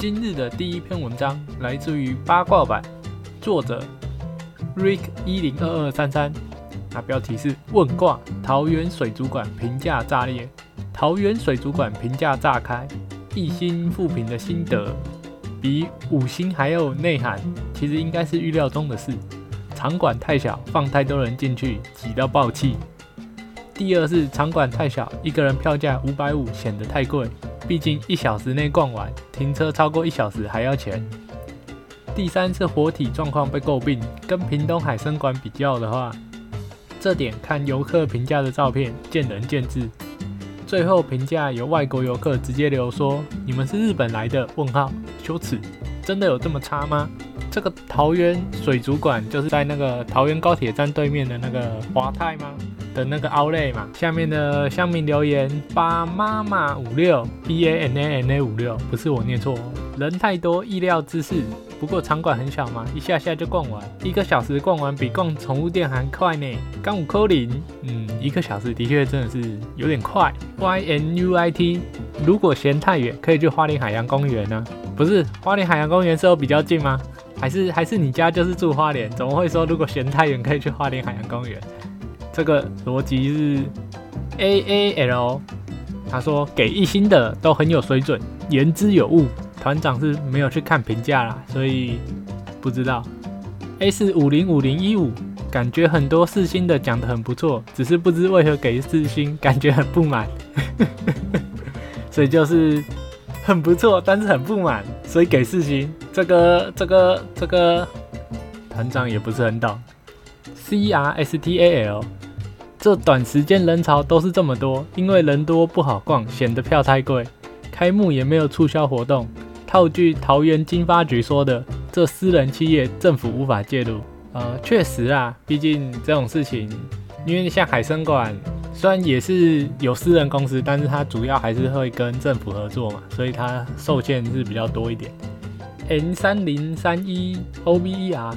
今日的第一篇文章来自于八卦版，作者 Rick 一零二二三三，那标题是问卦桃园水族馆评价炸裂，桃园水族馆评价炸开，一星复评的心得，比五星还有内涵，其实应该是预料中的事。场馆太小，放太多人进去，挤到爆气。第二是场馆太小，一个人票价五百五显得太贵，毕竟一小时内逛完，停车超过一小时还要钱。第三是活体状况被诟病，跟屏东海参馆比较的话，这点看游客评价的照片，见仁见智。最后评价有外国游客直接留说：“你们是日本来的？”问号，羞耻，真的有这么差吗？这个桃园水族馆就是在那个桃园高铁站对面的那个华泰吗？的那个 Outlet 嘛。下面的乡民留言：八妈妈五六 B A N A N A 五六，不是我念错，人太多，意料之事。不过场馆很小嘛，一下下就逛完，一个小时逛完比逛宠物店还快呢。刚五扣零，嗯，一个小时的确真的是有点快。Y N U I T，如果嫌太远，可以去花莲海洋公园呢？不是，花莲海洋公园是有比较近吗？还是还是你家就是住花莲？怎么会说如果嫌太远可以去花莲海洋公园？这个逻辑是 A A L，他说给一星的都很有水准，言之有物。团长是没有去看评价啦，所以不知道。A 是五零五零一五，感觉很多四星的讲的很不错，只是不知为何给四星，感觉很不满。所以就是很不错，但是很不满，所以给四星。这个这个这个团长也不是很懂。C R S T A L，这短时间人潮都是这么多，因为人多不好逛，显得票太贵。开幕也没有促销活动。套句桃园经发局说的，这私人企业政府无法介入。呃，确实啊，毕竟这种事情，因为像海参馆，虽然也是有私人公司，但是它主要还是会跟政府合作嘛，所以它受限是比较多一点。N 三零三一 O B E R，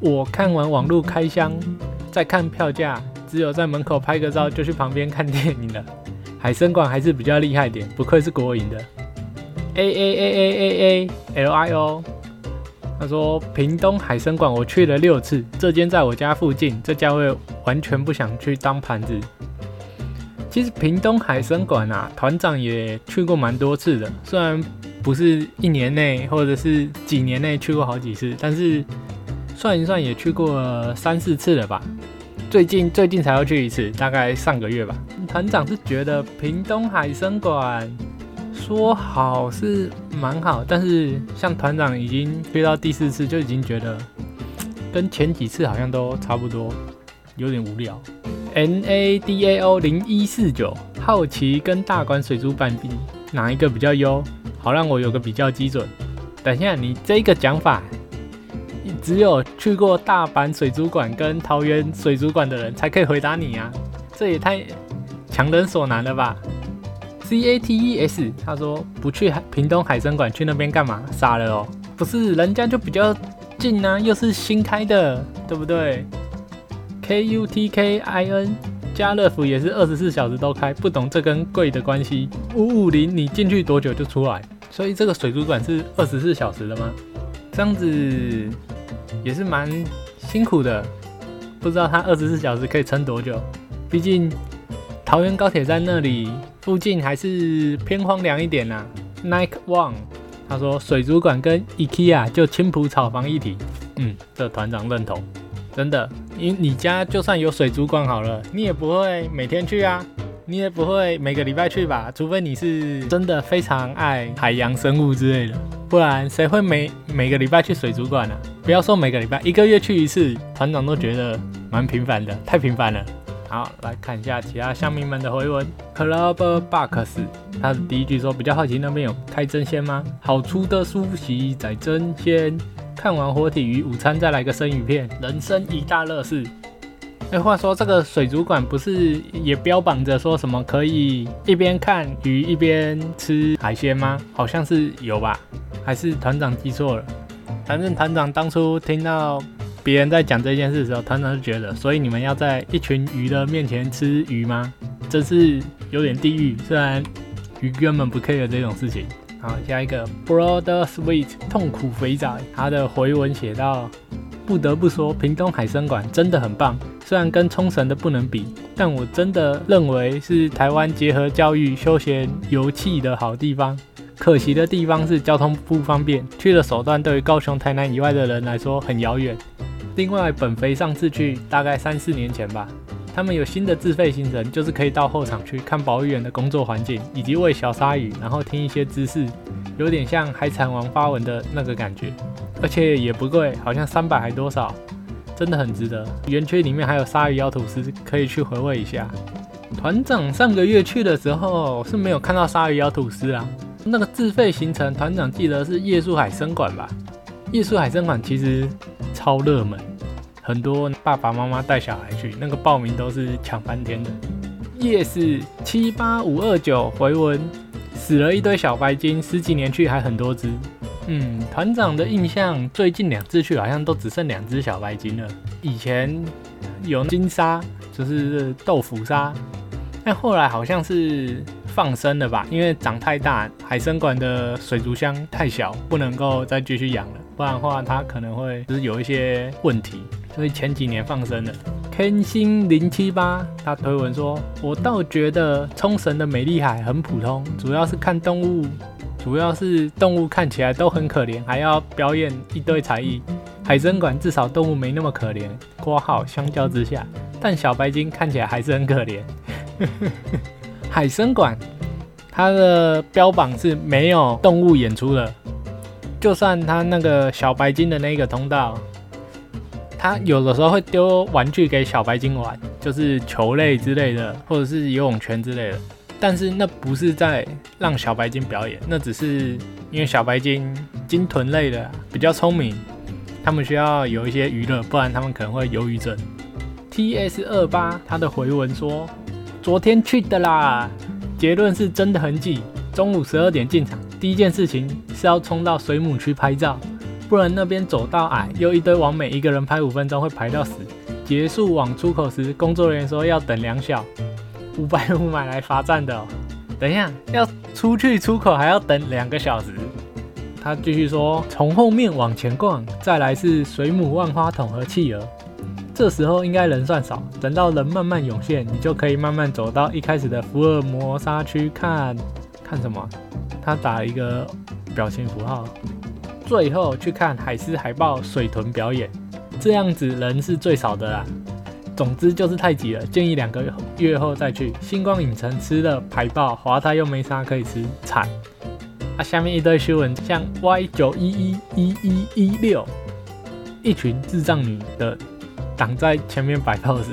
我看完网络开箱，再看票价，只有在门口拍个照就去旁边看电影了。海参馆还是比较厉害点，不愧是国营的。A A A A A A L I O，他说屏东海参馆我去了六次，这间在我家附近，这价位完全不想去当盘子。其实屏东海参馆啊，团长也去过蛮多次的，虽然不是一年内或者是几年内去过好几次，但是算一算也去过三四次了吧。最近最近才要去一次，大概上个月吧。团长是觉得屏东海参馆。说好是蛮好，但是像团长已经飞到第四次，就已经觉得跟前几次好像都差不多，有点无聊。N A D A O 零一四九，好奇跟大馆水族馆比哪一个比较优？好让我有个比较基准。等一下，你这个讲法，只有去过大阪水族馆跟桃园水族馆的人才可以回答你啊，这也太强人所难了吧？C A T E S，他说不去海屏东海参馆，去那边干嘛？傻了哦！不是，人家就比较近啊，又是新开的，对不对？K U T K I N，家乐福也是二十四小时都开，不懂这跟贵的关系。五五零，你进去多久就出来？所以这个水族馆是二十四小时的吗？这样子也是蛮辛苦的，不知道他二十四小时可以撑多久。毕竟桃园高铁站那里。附近还是偏荒凉一点呐。Nike One，他说水族馆跟 IKEA 就青浦草房一体。嗯，这团长认同，真的。因你家就算有水族馆好了，你也不会每天去啊，你也不会每个礼拜去吧？除非你是真的非常爱海洋生物之类的，不然谁会每每个礼拜去水族馆呢？不要说每个礼拜，一个月去一次，团长都觉得蛮频繁的，太频繁了。好，来看一下其他乡民们的回文。Club Box，他的第一句说比较好奇那边有开真鲜吗？好粗的苏西在真鲜。看完活体鱼午餐再来个生鱼片，人生一大乐事。哎，话说这个水族馆不是也标榜着说什么可以一边看鱼一边吃海鲜吗？好像是有吧？还是团长记错了？反正团长当初听到。别人在讲这件事的时候，团长就觉得，所以你们要在一群鱼的面前吃鱼吗？真是有点地狱。虽然鱼根本不 care 这种事情。好，下一个 Brother Sweet 痛苦肥仔，他的回文写到：不得不说，屏东海参馆真的很棒，虽然跟冲绳的不能比，但我真的认为是台湾结合教育、休闲、游憩的好地方。可惜的地方是交通不方便，去的手段对于高雄、台南以外的人来说很遥远。另外，本肥上次去大概三四年前吧。他们有新的自费行程，就是可以到后场去看保育员的工作环境，以及喂小鲨鱼，然后听一些知识，有点像海产王发文的那个感觉，而且也不贵，好像三百还多少，真的很值得。园区里面还有鲨鱼咬吐司，可以去回味一下。团长上个月去的时候是没有看到鲨鱼咬吐司啊，那个自费行程，团长记得是夜宿海参馆吧？夜宿海参馆其实超热门。很多爸爸妈妈带小孩去，那个报名都是抢翻天的。夜市七八五二九回文死了一堆小白鲸，十几年去还很多只。嗯，团长的印象，最近两次去好像都只剩两只小白鲸了。以前有金鲨，就是豆腐鲨，但后来好像是放生了吧，因为长太大，海参馆的水族箱太小，不能够再继续养了，不然的话它可能会就是有一些问题。所以前几年放生的。Ken 星零七八他推文说：“我倒觉得冲绳的美丽海很普通，主要是看动物，主要是动物看起来都很可怜，还要表演一堆才艺。海参馆至少动物没那么可怜，括号相较之下，但小白鲸看起来还是很可怜。海参馆它的标榜是没有动物演出的，就算他那个小白鲸的那个通道。”他有的时候会丢玩具给小白鲸玩，就是球类之类的，或者是游泳圈之类的。但是那不是在让小白鲸表演，那只是因为小白鲸鲸豚类的比较聪明，他们需要有一些娱乐，不然他们可能会忧郁症。T S 二八他的回文说，昨天去的啦，结论是真的很挤，中午十二点进场，第一件事情是要冲到水母区拍照。不然那边走道矮，又一堆网美，一个人拍五分钟会排到死。结束往出口时，工作人员说要等两小，五百五买来罚站的。等一下，要出去出口还要等两个小时。他继续说，从后面往前逛，再来是水母、万花筒和企鹅。这时候应该人算少，等到人慢慢涌现，你就可以慢慢走到一开始的福尔摩沙区看。看什么？他打一个表情符号。最后去看海狮、海豹、水豚表演，这样子人是最少的啦。总之就是太挤了，建议两个月后再去。星光影城吃了排爆，华泰又没啥可以吃，惨。啊，下面一堆新闻，像 Y 九一一一一一六，一群智障女的挡在前面摆 pose，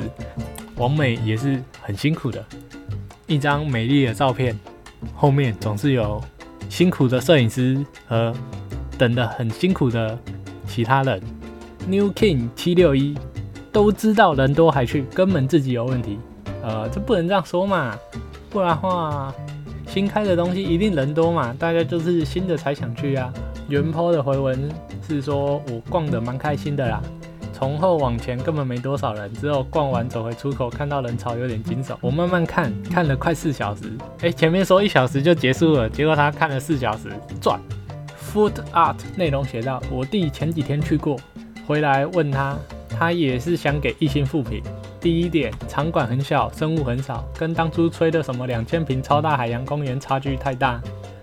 王美也是很辛苦的。一张美丽的照片，后面总是有辛苦的摄影师和。等的很辛苦的其他人，New King 七六一都知道人多还去，根本自己有问题。呃，这不能这样说嘛，不然话，新开的东西一定人多嘛，大家就是新的才想去啊。原坡的回文是说我逛的蛮开心的啦，从后往前根本没多少人，之后逛完走回出口看到人潮有点惊悚。我慢慢看，看了快四小时，哎，前面说一小时就结束了，结果他看了四小时，赚。Food Art 内容写到，我弟前几天去过，回来问他，他也是想给一星复评。第一点，场馆很小，生物很少，跟当初吹的什么两千平超大海洋公园差距太大。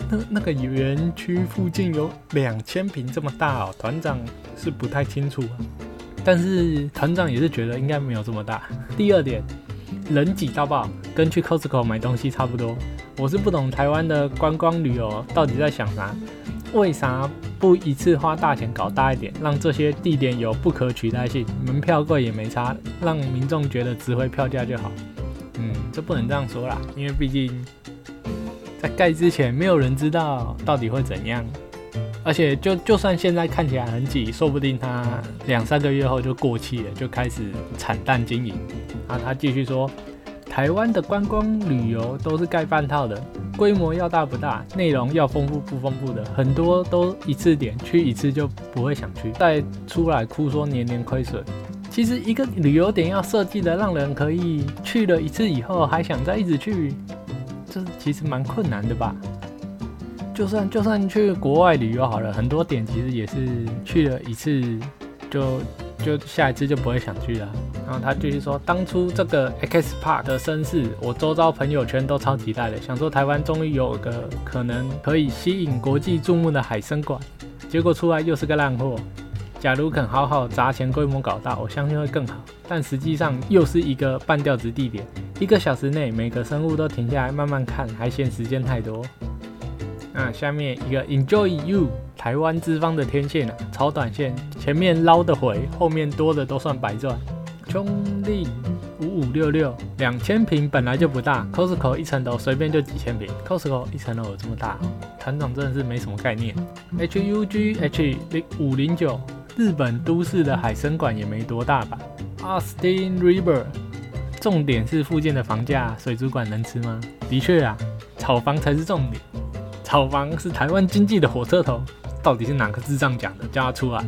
那那个园区附近有两千平这么大哦，团长是不太清楚，但是团长也是觉得应该没有这么大。第二点，人挤到爆，跟去 Costco 买东西差不多。我是不懂台湾的观光旅游到底在想啥。为啥不一次花大钱搞大一点，让这些地点有不可取代性？门票贵也没差，让民众觉得值回票价就好。嗯，这不能这样说啦，因为毕竟在盖之前，没有人知道到底会怎样。而且，就就算现在看起来很挤，说不定他两三个月后就过气了，就开始惨淡经营。啊，他继续说。台湾的观光旅游都是盖半套的，规模要大不大，内容要丰富不丰富的，很多都一次点去一次就不会想去，再出来哭说年年亏损。其实一个旅游点要设计的让人可以去了一次以后还想再一直去，这其实蛮困难的吧？就算就算去国外旅游好了，很多点其实也是去了一次就就下一次就不会想去了。然后他继续说，当初这个 X Park 的身世，我周遭朋友圈都超期待的，想说台湾终于有个可能可以吸引国际注目的海参馆，结果出来又是个烂货。假如肯好好砸钱规模搞大，我相信会更好。但实际上又是一个半吊子地点，一个小时内每个生物都停下来慢慢看，还嫌时间太多。那下面一个 Enjoy You 台湾资方的天线啊，超短线，前面捞得回，后面多的都算白赚。兄弟五五六六两千平本来就不大，Costco 一层楼随便就几千平，Costco 一层楼有这么大？团长真的是没什么概念。H U G H 零五零九。日本都市的海参馆也没多大吧？Austin River，重点是附近的房价，水族馆能吃吗？的确啊，炒房才是重点。炒房是台湾经济的火车头，到底是哪个智障讲的？叫他出来。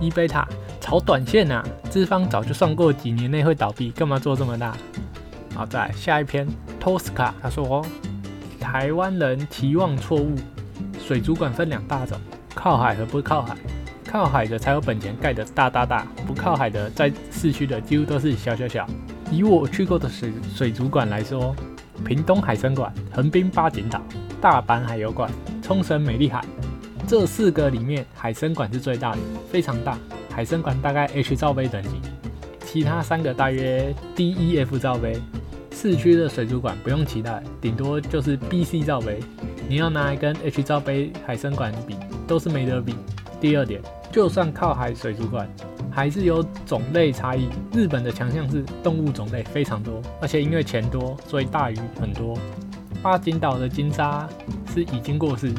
伊贝塔炒短线啊，资方早就算过几年内会倒闭，干嘛做这么大？好，再下一篇，Tosca 他说，台湾人期望错误，水族馆分两大种，靠海和不靠海。靠海的才有本钱盖的大大大，不靠海的在市区的几乎都是小小小。以我去过的水水族馆来说，屏东海参馆、横滨八景岛、大阪海游馆、冲绳美丽海这四个里面，海参馆是最大的，非常大。海参馆大概 H 罩杯等级，其他三个大约 D、E、F 罩杯。市区的水族馆不用期待，顶多就是 B、C 罩杯。你要拿来跟 H 罩杯海参馆比，都是没得比。第二点。就算靠海水族馆，还是有种类差异。日本的强项是动物种类非常多，而且因为钱多，所以大鱼很多。八景岛的金鲨是已经过世，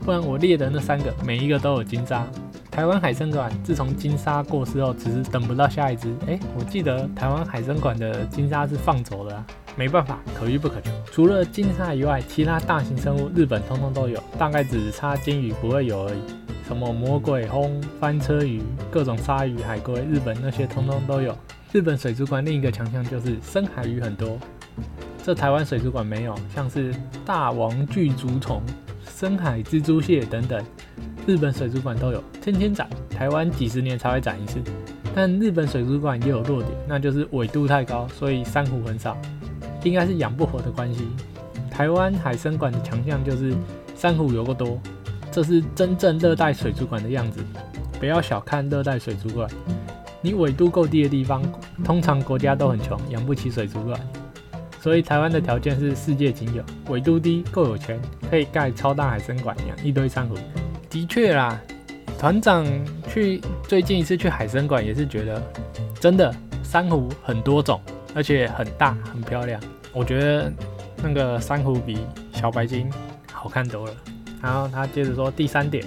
不然我列的那三个每一个都有金鲨。台湾海参馆自从金鲨过世后，只是等不到下一只。哎，我记得台湾海参馆的金鲨是放走了，没办法，可遇不可求。除了金鲨以外，其他大型生物日本通通都有，大概只差金鱼不会有而已。什么魔鬼轰、翻车鱼、各种鲨鱼、海龟，日本那些通通都有。日本水族馆另一个强项就是深海鱼很多，这台湾水族馆没有，像是大王巨足虫、深海蜘蛛蟹等等，日本水族馆都有。天天展，台湾几十年才会展一次。但日本水族馆也有弱点，那就是纬度太高，所以珊瑚很少，应该是养不活的关系。台湾海参馆的强项就是珊瑚有个多。这是真正热带水族馆的样子，不要小看热带水族馆。你纬度够低的地方，通常国家都很穷，养不起水族馆。所以台湾的条件是世界仅有：纬度低，够有钱，可以盖超大海参馆，养一堆珊瑚。的确啦，团长去最近一次去海参馆也是觉得，真的珊瑚很多种，而且很大很漂亮。我觉得那个珊瑚比小白鲸好看多了。然后他接着说，第三点，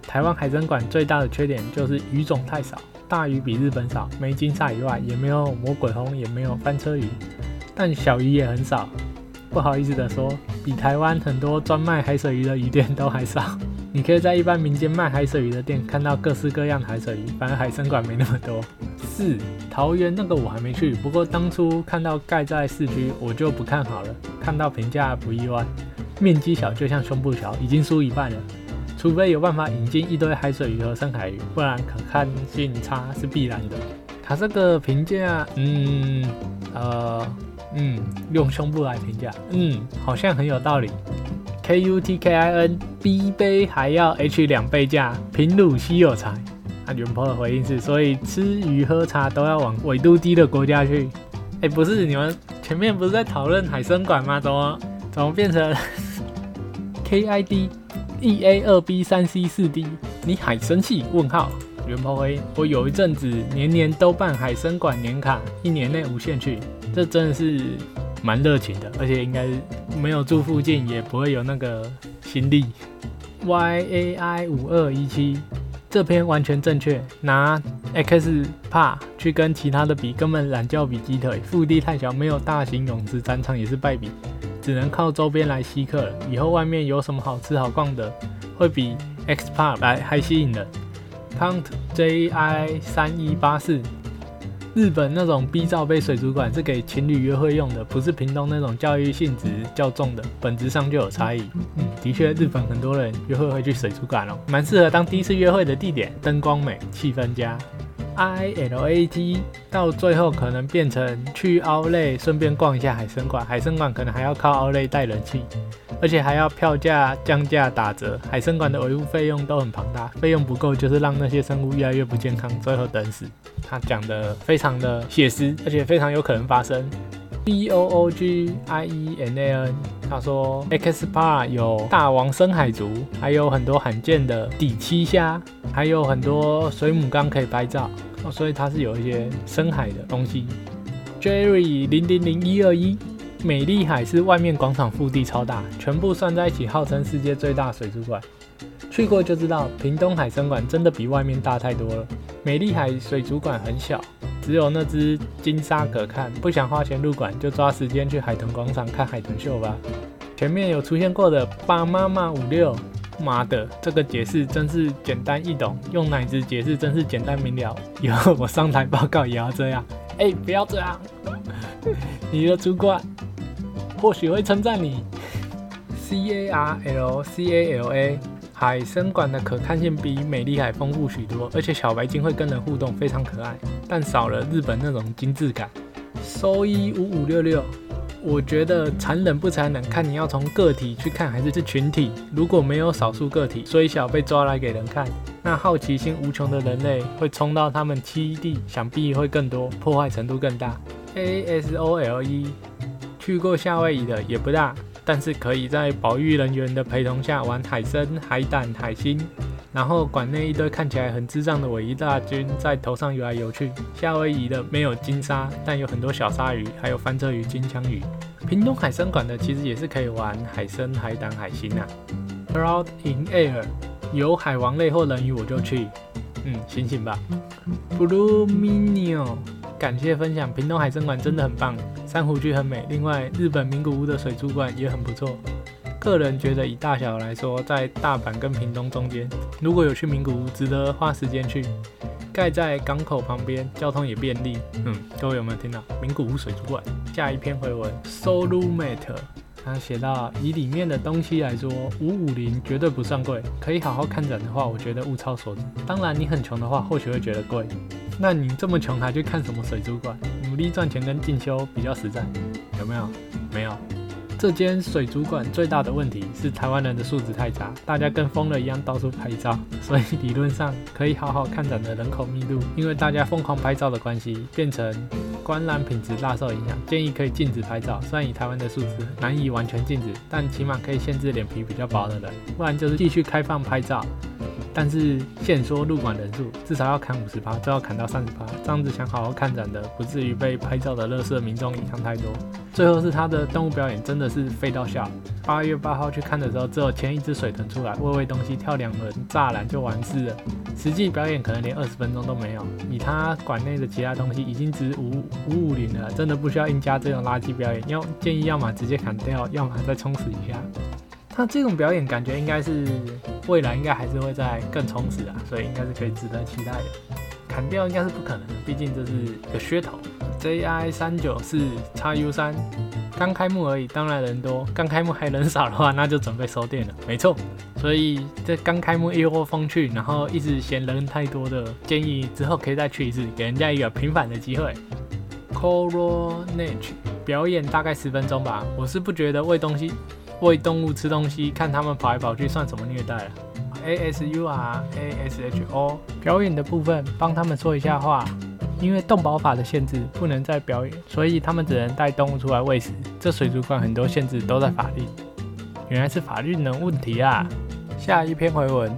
台湾海参馆最大的缺点就是鱼种太少，大鱼比日本少，没金鲨以外，也没有魔鬼红，也没有翻车鱼，但小鱼也很少。不好意思的说，比台湾很多专卖海水鱼的鱼店都还少。你可以在一般民间卖海水鱼的店看到各式各样的海水鱼，反而海参馆没那么多。四，桃园那个我还没去，不过当初看到盖在市区，我就不看好了。看到评价不意外。面积小，就像胸部小，已经输一半了。除非有办法引进一堆海水鱼和深海鱼，不然可看性差是必然的。它这个评价，嗯，呃，嗯，用胸部来评价，嗯，好像很有道理。K U T K I N B 杯还要 H 两倍价，平乳稀有才。啊，元坡的回应是，所以吃鱼喝茶都要往纬度低的国家去。哎，不是，你们前面不是在讨论海参馆吗？怎么怎么变成？K I D E A 二 B 三 C 四 D，你海参气？问号。元抛辉，我有一阵子年年都办海参馆年卡，一年内无限去，这真的是蛮热情的，而且应该没有住附近也不会有那个心力。Y A I 五二一七，这篇完全正确，拿 X 帕去跟其他的比，根本懒觉比鸡腿，腹地太小，没有大型泳池，展场也是败笔。只能靠周边来吸客。以后外面有什么好吃好逛的，会比 XPA 来还吸引人。Count J I 三一八四，日本那种 B 罩杯水族馆是给情侣约会用的，不是屏东那种教育性质较重的，本质上就有差异。嗯，的确，日本很多人约会会去水族馆哦，蛮适合当第一次约会的地点，灯光美，气氛佳。I L A T 到最后可能变成去奥莱顺便逛一下海参馆，海参馆可能还要靠奥莱带人气，而且还要票价降价打折，海参馆的维护费用都很庞大，费用不够就是让那些生物越来越不健康，最后等死。他讲的非常的写实，而且非常有可能发生。B O O G I E N A N，他说 X Park 有大王深海族，还有很多罕见的底栖虾，还有很多水母缸可以拍照。哦，所以它是有一些深海的东西。Jerry 零零零一二一，美丽海是外面广场腹地超大，全部算在一起号称世界最大水族馆。去过就知道，屏东海生馆真的比外面大太多了。美丽海水族馆很小，只有那只金鲨可看。不想花钱入馆，就抓时间去海豚广场看海豚秀吧。前面有出现过的爸妈妈五六。妈的，这个解释真是简单易懂，用奶子解释真是简单明了。以后我上台报告也要这样。哎，不要这样，你的主管或许会称赞你。C A R L C A L A，海参馆的可看性比美丽海丰富许多，而且小白鲸会跟人互动，非常可爱，但少了日本那种精致感。收一五五六六。我觉得残忍不残忍，看你要从个体去看还是是群体。如果没有少数个体虽小被抓来给人看，那好奇心无穷的人类会冲到他们栖地，想必会更多，破坏程度更大。A S O L E 去过夏威夷的也不大，但是可以在保育人员的陪同下玩海参、海胆、海星。然后馆内一堆看起来很智障的尾翼大军在头上游来游去。夏威夷的没有金鲨，但有很多小鲨鱼，还有翻车鱼、金枪鱼。屏东海参馆的其实也是可以玩海参、海胆、海星啊。Cloud in Air 有海王类或人鱼我就去。嗯，醒醒吧。Blue Minio 感谢分享，屏东海参馆真的很棒，珊瑚区很美。另外，日本名古屋的水族馆也很不错。个人觉得，以大小来说，在大阪跟屏东中间，如果有去名古屋，值得花时间去。盖在港口旁边，交通也便利。嗯，各位有没有听到？名古屋水族馆。下一篇回文，Solumate，他写到，以里面的东西来说，五五零绝对不算贵。可以好好看展的话，我觉得物超所值。当然，你很穷的话，或许会觉得贵。那你这么穷，还去看什么水族馆？努力赚钱跟进修比较实在，有没有？没有。这间水族馆最大的问题是台湾人的素质太差，大家跟疯了一样到处拍照，所以理论上可以好好看展的人口密度，因为大家疯狂拍照的关系，变成观览品质大受影响。建议可以禁止拍照，虽然以台湾的素质难以完全禁止，但起码可以限制脸皮比较薄的人，不然就是继续开放拍照。但是限缩入馆人数，至少要砍五十趴，最要砍到三十趴，这样子想好好看展的，不至于被拍照的乐色民众影响太多。最后是他的动物表演，真的是废到笑。八月八号去看的时候，只有牵一只水豚出来喂喂东西，跳两轮栅栏就完事了。实际表演可能连二十分钟都没有。以他馆内的其他东西，已经值五五五零了，真的不需要硬加这种垃圾表演。要建议，要么直接砍掉，要么再充实一下。那这种表演感觉应该是未来应该还是会再更充实啊，所以应该是可以值得期待的。砍掉应该是不可能的，毕竟这是个噱头。JI 三九四叉 U 三刚开幕而已，当然人多。刚开幕还人少的话，那就准备收店了。没错，所以这刚开幕一窝蜂去，然后一直嫌人太多的，建议之后可以再去一次，给人家一个平反的机会。Coronage 表演大概十分钟吧，我是不觉得喂东西。喂动物吃东西，看他们跑来跑去，算什么虐待啊？A S U R A S H O 表演的部分，帮他们说一下话。因为动保法的限制，不能再表演，所以他们只能带动物出来喂食。这水族馆很多限制都在法律，原来是法律能问题啊！下一篇回文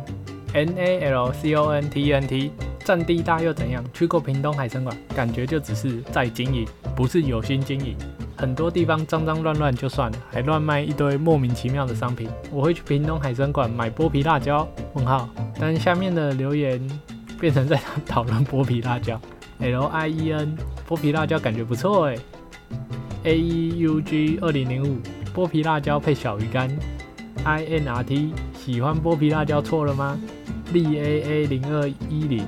，N A L C O N T N T，占地大又怎样？去过屏东海参馆，感觉就只是在经营，不是有心经营。很多地方脏脏乱乱就算了，还乱卖一堆莫名其妙的商品。我会去屏东海参馆买剥皮辣椒？问号。但下面的留言变成在讨论剥皮辣椒。L I E N 剥皮辣椒感觉不错哎。A E U G 二零零五剥皮辣椒配小鱼干。I N R T 喜欢剥皮辣椒错了吗？L A A 零二一零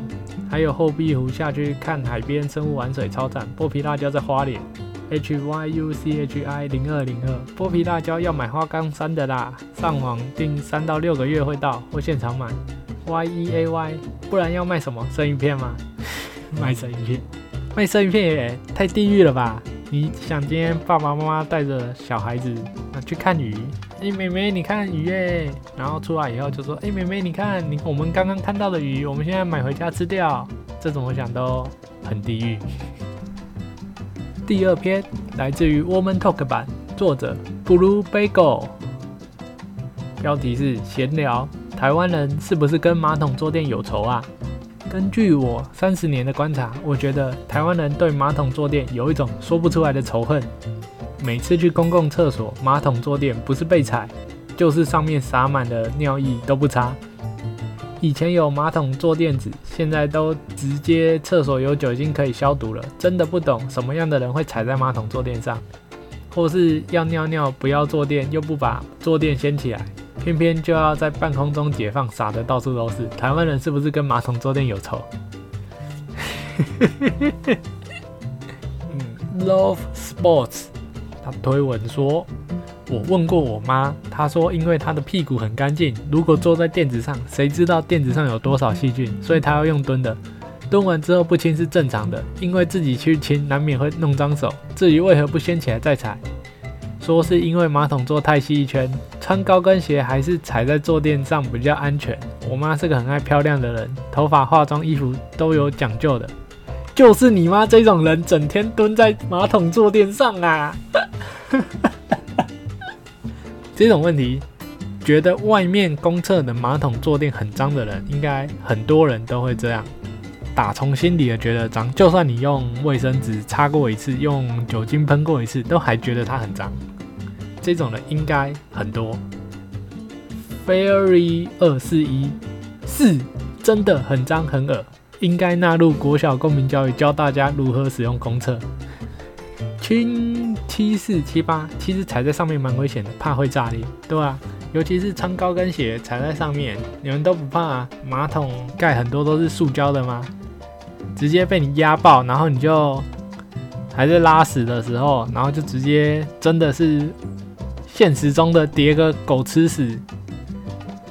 还有后壁湖下去看海边生物玩水超赞。剥皮辣椒在花莲，H Y U C H I 零二零二。剥皮辣椒要买花岗山的啦，上网订三到六个月会到，或现场买。Y E A Y，不然要卖什么生鱼片吗？卖生鱼片，卖生鱼片也太地狱了吧！你想今天爸爸妈妈带着小孩子啊去看鱼？哎，妹妹你看鱼耶！然后出来以后就说：哎，妹妹你看你我们刚刚看到的鱼，我们现在买回家吃掉。这种我想都很地狱。第二篇来自于 Woman Talk 版，作者 Blue Bagel，标题是闲聊。台湾人是不是跟马桶坐垫有仇啊？根据我三十年的观察，我觉得台湾人对马桶坐垫有一种说不出来的仇恨。每次去公共厕所，马桶坐垫不是被踩，就是上面洒满了尿液都不擦。以前有马桶坐垫子，现在都直接厕所有酒精可以消毒了。真的不懂什么样的人会踩在马桶坐垫上，或是要尿尿不要坐垫，又不把坐垫掀起来。偏偏就要在半空中解放，撒的到处都是。台湾人是不是跟马桶坐垫有仇？嗯，Love Sports，他推文说，我问过我妈，她说因为她的屁股很干净，如果坐在垫子上，谁知道垫子上有多少细菌，所以她要用蹲的。蹲完之后不亲是正常的，因为自己去亲难免会弄脏手。至于为何不掀起来再踩？说是因为马桶坐太细一圈，穿高跟鞋还是踩在坐垫上比较安全。我妈是个很爱漂亮的人，头发、化妆、衣服都有讲究的。就是你妈这种人，整天蹲在马桶坐垫上啊！这种问题，觉得外面公厕的马桶坐垫很脏的人，应该很多人都会这样。打从心底的觉得脏，就算你用卫生纸擦过一次，用酒精喷过一次，都还觉得它很脏。这种人应该很多。Fairy 二四一四真的很脏很恶，应该纳入国小公民教育，教大家如何使用公厕。亲七四七八，其实踩在上面蛮危险的，怕会炸裂，对吧？尤其是穿高跟鞋踩在上面，你们都不怕马桶盖很多都是塑胶的吗？直接被你压爆，然后你就还在拉屎的时候，然后就直接真的是现实中的叠个狗吃屎，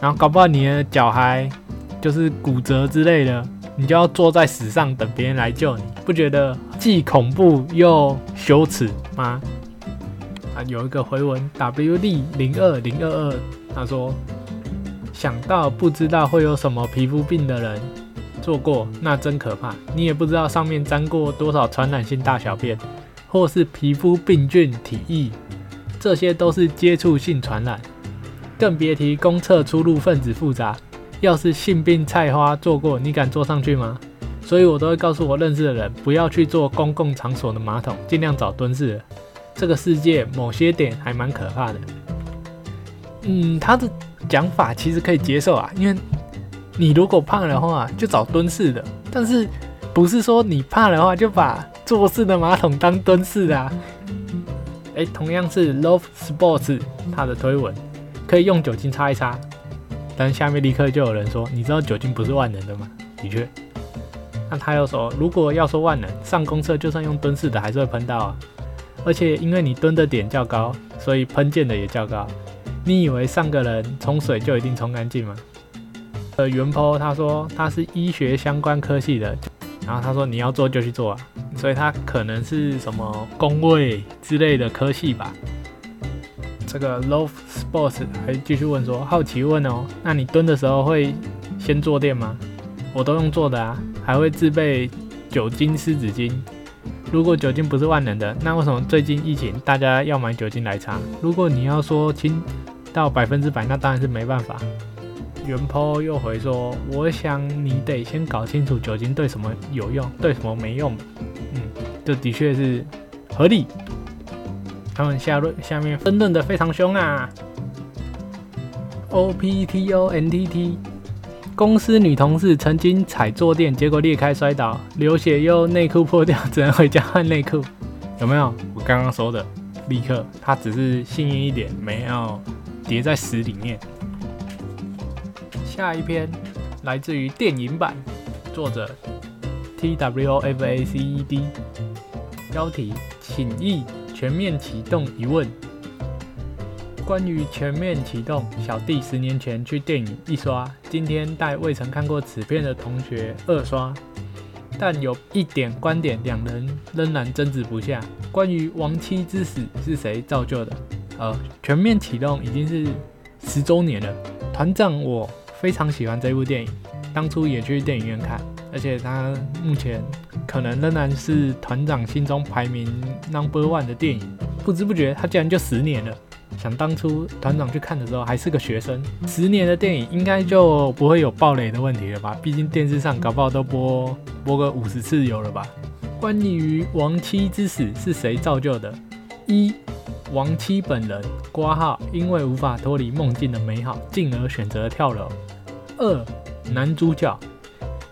然后搞不好你的脚还就是骨折之类的，你就要坐在屎上等别人来救你，不觉得既恐怖又羞耻吗？啊，有一个回文 WD 零二零二二，他说想到不知道会有什么皮肤病的人。做过那真可怕，你也不知道上面沾过多少传染性大小便，或是皮肤病菌体液，这些都是接触性传染，更别提公厕出入分子复杂。要是性病菜花做过，你敢坐上去吗？所以我都会告诉我认识的人，不要去坐公共场所的马桶，尽量找蹲式的。这个世界某些点还蛮可怕的。嗯，他的讲法其实可以接受啊，因为。你如果怕的话，就找蹲式的。但是不是说你怕的话就把坐式的马桶当蹲式的啊？哎，同样是 Love Sports，它的推文可以用酒精擦一擦。但下面立刻就有人说：“你知道酒精不是万能的吗？”的确。那他又说：“如果要说万能，上公厕就算用蹲式的还是会喷到啊。而且因为你蹲的点较高，所以喷溅的也较高。你以为上个人冲水就一定冲干净吗？”呃，袁坡他说他是医学相关科系的，然后他说你要做就去做啊，所以他可能是什么工位之类的科系吧。这个 Love Sports 还继续问说，好奇问哦，那你蹲的时候会先坐垫吗？我都用坐的啊，还会自备酒精湿纸巾。如果酒精不是万能的，那为什么最近疫情大家要买酒精来擦？如果你要说清到百分之百，那当然是没办法。袁坡又回说：“我想你得先搞清楚酒精对什么有用，对什么没用。嗯，这的确是合理。他们下论下面争论的非常凶啊。O P T O N T T 公司女同事曾经踩坐垫，结果裂开摔倒，流血又内裤破掉，只能回家换内裤。有没有？我刚刚说的，立刻，他只是幸运一点，没有叠在屎里面。”下一篇来自于电影版，作者 T W O F A C E D。标题：请意全面启动疑问。关于全面启动，小弟十年前去电影一刷，今天带未曾看过此片的同学二刷，但有一点观点，两人仍然争执不下。关于亡妻之死是谁造就的？呃，全面启动已经是十周年了。团长，我非常喜欢这部电影，当初也去电影院看，而且他目前可能仍然是团长心中排名 number one 的电影。不知不觉，他竟然就十年了。想当初团长去看的时候还是个学生，十年的电影应该就不会有暴雷的问题了吧？毕竟电视上搞不好都播播个五十次有了吧？关于亡妻之死是谁造就的？一亡妻本人挂号，因为无法脱离梦境的美好，进而选择跳楼。二男主角。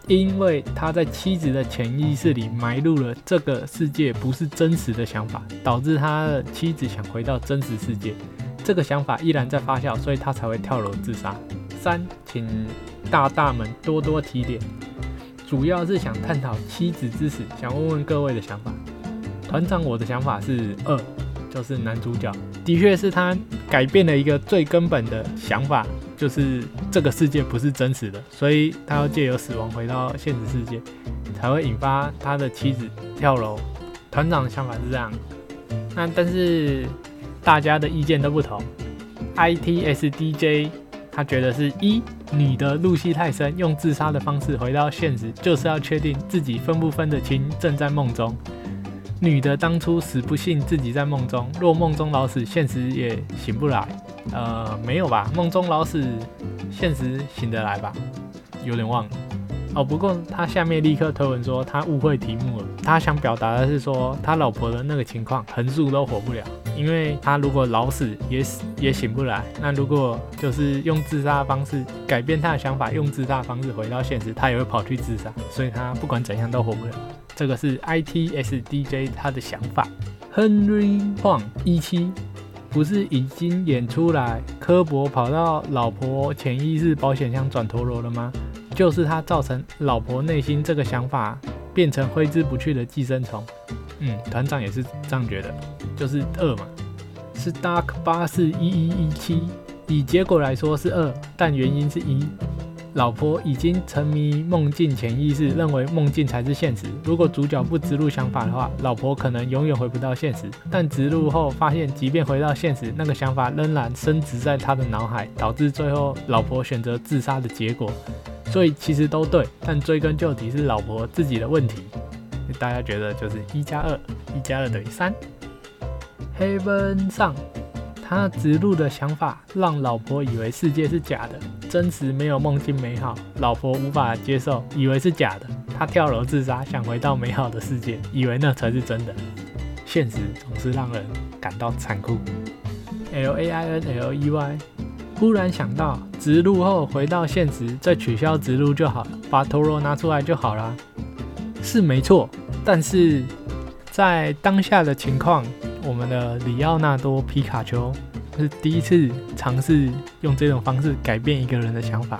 因为他在妻子的潜意识里埋入了这个世界不是真实的想法，导致他的妻子想回到真实世界，这个想法依然在发酵，所以他才会跳楼自杀。三，请大大们多多提点，主要是想探讨妻子之死，想问问各位的想法。团长，我的想法是二，就是男主角的确是他改变了一个最根本的想法。就是这个世界不是真实的，所以他要借由死亡回到现实世界，才会引发他的妻子跳楼。团长的想法是这样，那但是大家的意见都不同。I T S D J 他觉得是一女的入戏太深，用自杀的方式回到现实，就是要确定自己分不分得清正在梦中。女的当初死不信自己在梦中，若梦中老死，现实也醒不来。呃，没有吧？梦中老死，现实醒得来吧？有点忘了。哦，不过他下面立刻推文说他误会题目了。他想表达的是说他老婆的那个情况，横竖都活不了，因为他如果老死也死也醒不来。那如果就是用自杀的方式改变他的想法，用自杀的方式回到现实，他也会跑去自杀。所以他不管怎样都活不了。这个是 I T S D J 他的想法。Henry Huang 一七。不是已经演出来，科博跑到老婆潜意识保险箱转陀螺了吗？就是他造成老婆内心这个想法变成挥之不去的寄生虫。嗯，团长也是这样觉得，就是二嘛，是 Dark 八四一一一七，以结果来说是二，但原因是一。老婆已经沉迷梦境潜意识，认为梦境才是现实。如果主角不植入想法的话，老婆可能永远回不到现实。但植入后发现，即便回到现实，那个想法仍然深植在他的脑海，导致最后老婆选择自杀的结果。所以其实都对，但追根究底是老婆自己的问题。大家觉得就是一加二，一加二等于三。黑奔上。他植入的想法让老婆以为世界是假的，真实没有梦境美好，老婆无法接受，以为是假的。他跳楼自杀，想回到美好的世界，以为那才是真的。现实总是让人感到残酷。L A I N L E Y，忽然想到植入后回到现实，再取消植入就好了，把陀螺拿出来就好了。是没错，但是在当下的情况。我们的里奥纳多皮卡丘是第一次尝试用这种方式改变一个人的想法。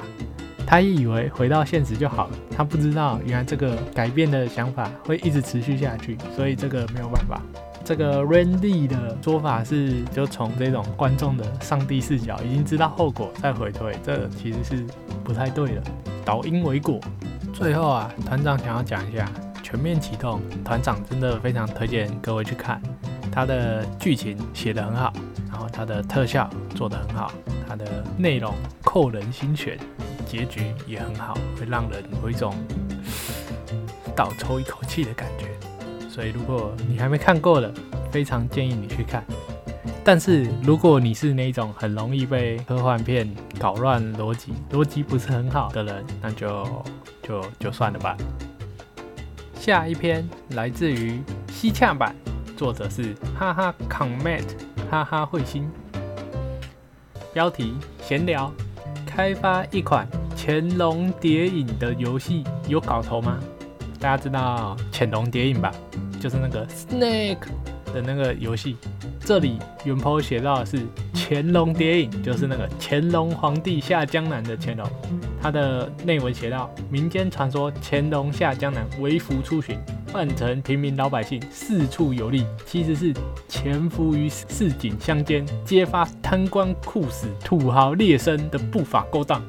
他以为回到现实就好了，他不知道原来这个改变的想法会一直持续下去，所以这个没有办法。这个 Randy 的说法是，就从这种观众的上帝视角，已经知道后果再回推，这其实是不太对的。导因为果。最后啊，团长想要讲一下全面启动，团长真的非常推荐各位去看。它的剧情写得很好，然后它的特效做得很好，它的内容扣人心弦，结局也很好，会让人有一种倒抽一口气的感觉。所以如果你还没看过的，非常建议你去看。但是如果你是那种很容易被科幻片搞乱逻辑、逻辑不是很好的人，那就就就算了吧。下一篇来自于西洽版。作者是哈哈 Comment，哈哈彗星。标题：闲聊。开发一款潜龙谍影的游戏有搞头吗？大家知道潜龙谍影吧？就是那个 Snake 的那个游戏，这里原 po 写到的是乾隆谍影，就是那个乾隆皇帝下江南的乾隆。他的内文写到，民间传说乾隆下江南为服出巡，扮成平民老百姓四处游历，其实是潜伏于市井乡间，揭发贪官酷使、土豪劣绅的不法勾当。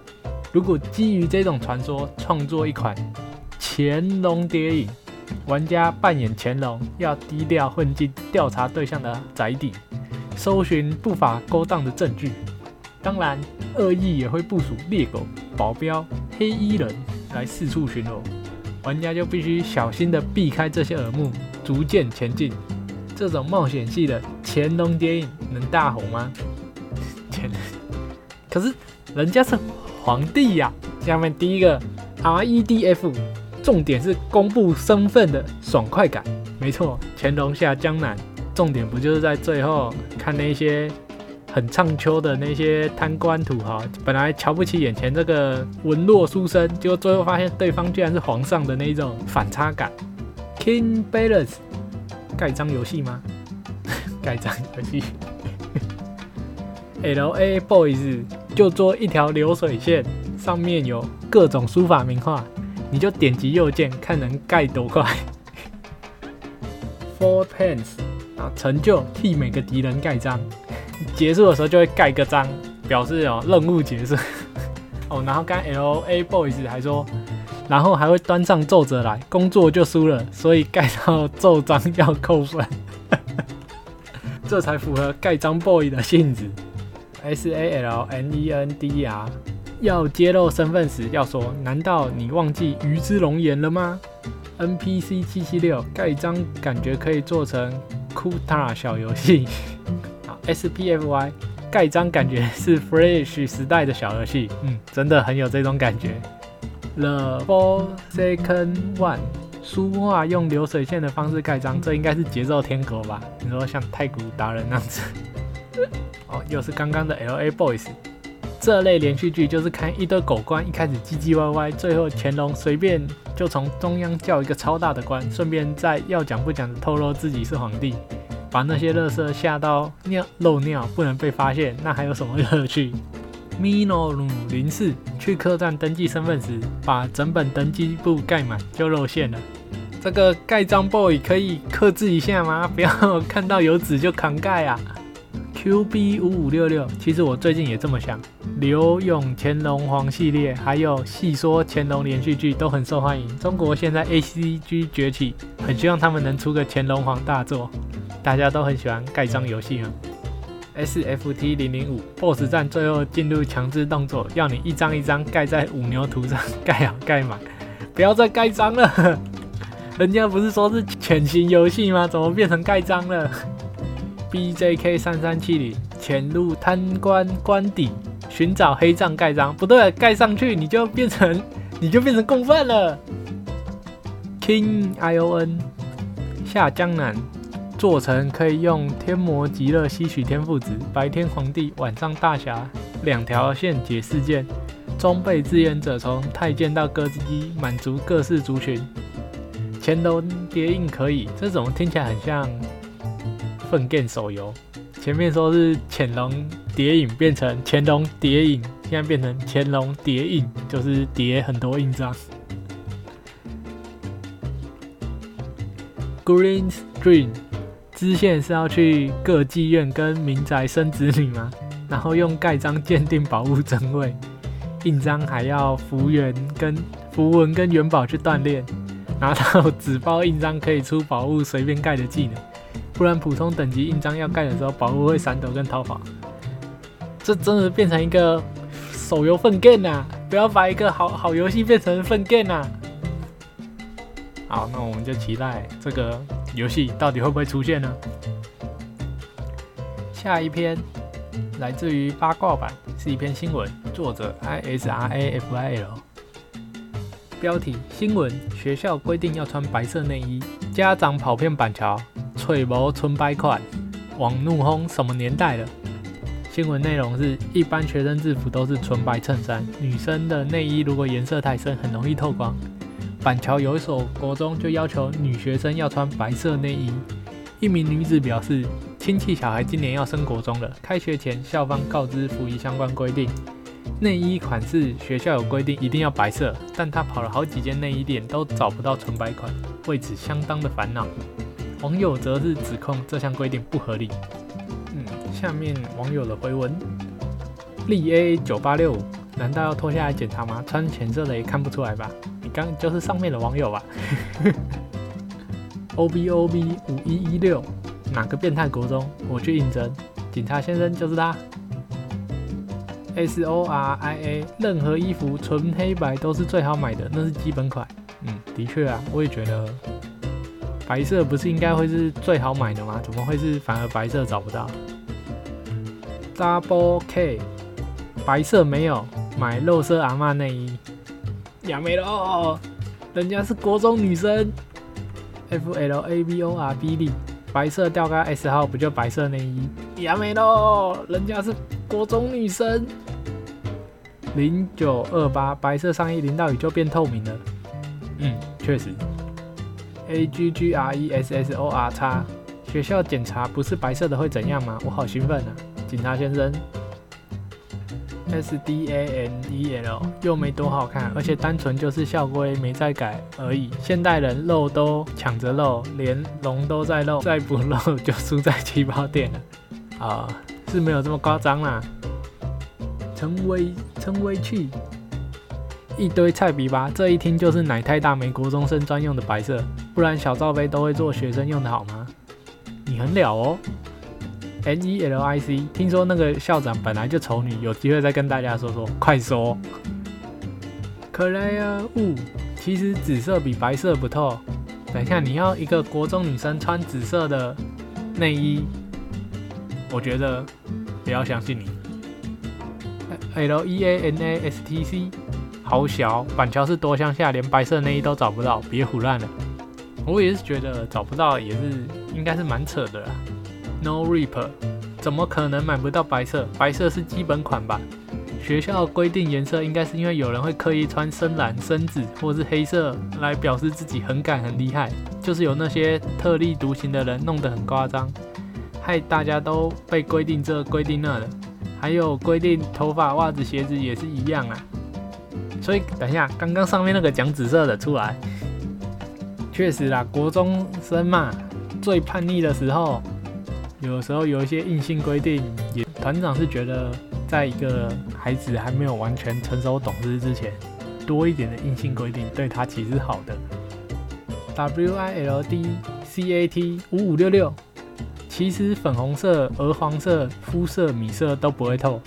如果基于这种传说创作一款乾隆谍影，玩家扮演乾隆，要低调混进调查对象的宅邸，搜寻不法勾当的证据。当然，恶意也会部署猎狗、保镖、黑衣人来四处巡逻，玩家就必须小心的避开这些耳目，逐渐前进。这种冒险系的乾隆谍影能大红吗？天，可是人家是皇帝呀！下面第一个 R E D F，重点是公布身份的爽快感。没错，乾隆下江南，重点不就是在最后看那些。很唱秋的那些贪官土豪，本来瞧不起眼前这个文弱书生，结果最后发现对方居然是皇上的那种反差感。King Balance 盖章游戏吗？盖章游戏。L A Boys 就做一条流水线，上面有各种书法名画，你就点击右键看能盖多快。Four Pens 啊，成就替每个敌人盖章。结束的时候就会盖个章，表示哦任务结束 哦。然后刚 L A Boys 还说，然后还会端上奏折来，工作就输了，所以盖到奏章要扣分，这才符合盖章 boy 的性质。S A L N E N D R 要揭露身份时要说，难道你忘记鱼之龙颜了吗？N P C 七七六盖章感觉可以做成 Kuta 小游戏。S P F Y 盖章感觉是 Fresh 时代的小游戏，嗯，真的很有这种感觉。The Four Second One 书画用流水线的方式盖章，这应该是节奏天狗吧？你说像太古达人那样子？哦，又是刚刚的 L A Boys。这类连续剧就是看一堆狗官一开始唧唧歪歪，最后乾隆随便就从中央叫一个超大的官，顺便再要讲不讲的透露自己是皇帝。把那些垃圾吓到尿漏尿不能被发现，那还有什么乐趣？Mino 鲁零四去客栈登记身份时，把整本登记簿盖满就露馅了。这个盖章 boy 可以克制一下吗？不要看到有纸就扛盖啊！QB 五五六六，其实我最近也这么想。刘永乾隆皇系列，还有戏说乾隆连续剧都很受欢迎。中国现在 ACG 崛起，很希望他们能出个乾隆皇大作。大家都很喜欢盖章游戏吗？SFT 零零五 BOSS 战最后进入强制动作，要你一张一张盖在五牛图上，盖好盖满，不要再盖章了。人家不是说是潜行游戏吗？怎么变成盖章了？BJK 三三七零潜入贪官官邸，寻找黑账盖章，不对，盖上去你就变成你就变成共犯了。King ION 下江南。做成可以用天魔极乐吸取天赋值，白天皇帝，晚上大侠，两条线解事件，装备志愿者从太监到歌姬，满足各式族群。乾隆叠印可以，这种听起来很像粪便手游。前面说是潜龙谍影变成乾隆谍影，现在变成乾隆谍影，就是叠很多印章。Green Stream。支线是要去各妓院跟民宅生子女吗？然后用盖章鉴定宝物真伪，印章还要符元跟符文跟元宝去锻炼，拿到纸包印章可以出宝物随便盖的技能，不然普通等级印章要盖的时候宝物会闪躲跟逃跑。这真的变成一个手游粪 game 啊！不要把一个好好游戏变成粪 game 啊！好，那我们就期待这个。游戏到底会不会出现呢？下一篇来自于八卦版，是一篇新闻，作者 I S R A F I L。标题：新闻学校规定要穿白色内衣，家长跑遍板桥，翠毛纯白款，网怒轰什么年代了？新闻内容是一般学生制服都是纯白衬衫，女生的内衣如果颜色太深，很容易透光。板桥有一所国中就要求女学生要穿白色内衣。一名女子表示，亲戚小孩今年要升国中了，开学前校方告知服役相关规定，内衣款式学校有规定一定要白色，但她跑了好几间内衣店都找不到纯白款，为此相当的烦恼。网友则是指控这项规定不合理。嗯，下面网友的回文：力 A 九八六五，难道要脱下来检查吗？穿浅色的也看不出来吧？你刚就是上面的网友吧？O B O B 五一一六，哪个变态国中？我去应征，警察先生就是他。S O R I A，任何衣服纯黑白都是最好买的，那是基本款。嗯，的确啊，我也觉得。白色不是应该会是最好买的吗？怎么会是反而白色找不到？Double K，白色没有，买肉色阿妈内衣，亚美喽，人家是国中女生。F L A B O R B D，白色吊杆 S 号不就白色内衣？亚美喽，人家是国中女生。零九二八，白色上衣淋到雨就变透明了。嗯，确实。A G G R E S S O R 叉，学校检查不是白色的会怎样吗？我好兴奋啊！警察先生，S D A N E L 又没多好看，而且单纯就是校规没再改而已。现代人漏都抢着漏，连龙都在漏，再不漏就输在旗袍店了。啊，是没有这么夸张啦。陈威，陈威去。一堆菜比吧，这一听就是奶太大美国中生专用的白色，不然小罩杯都会做学生用的好吗？你很了哦，N E L I C，听说那个校长本来就丑女，有机会再跟大家说说，快说。可莱啊，雾，其实紫色比白色不透。等一下，你要一个国中女生穿紫色的内衣，我觉得不要相信你。L E A N A S T C。好小，板桥是多乡下，连白色内衣都找不到，别胡乱了。我也是觉得找不到，也是应该是蛮扯的啦。No Reaper，怎么可能买不到白色？白色是基本款吧？学校规定颜色，应该是因为有人会刻意穿深蓝、深紫或是黑色来表示自己很敢、很厉害，就是有那些特立独行的人弄得很夸张，害大家都被规定这规定那的。还有规定头发、袜子、鞋子也是一样啊。所以等一下，刚刚上面那个讲紫色的出来，确实啦，国中生嘛，最叛逆的时候，有时候有一些硬性规定，也团长是觉得，在一个孩子还没有完全成熟懂事之前，多一点的硬性规定对他其实好的。W I L D C A T 五五六六，其实粉红色、鹅黄色、肤色、米色都不会透。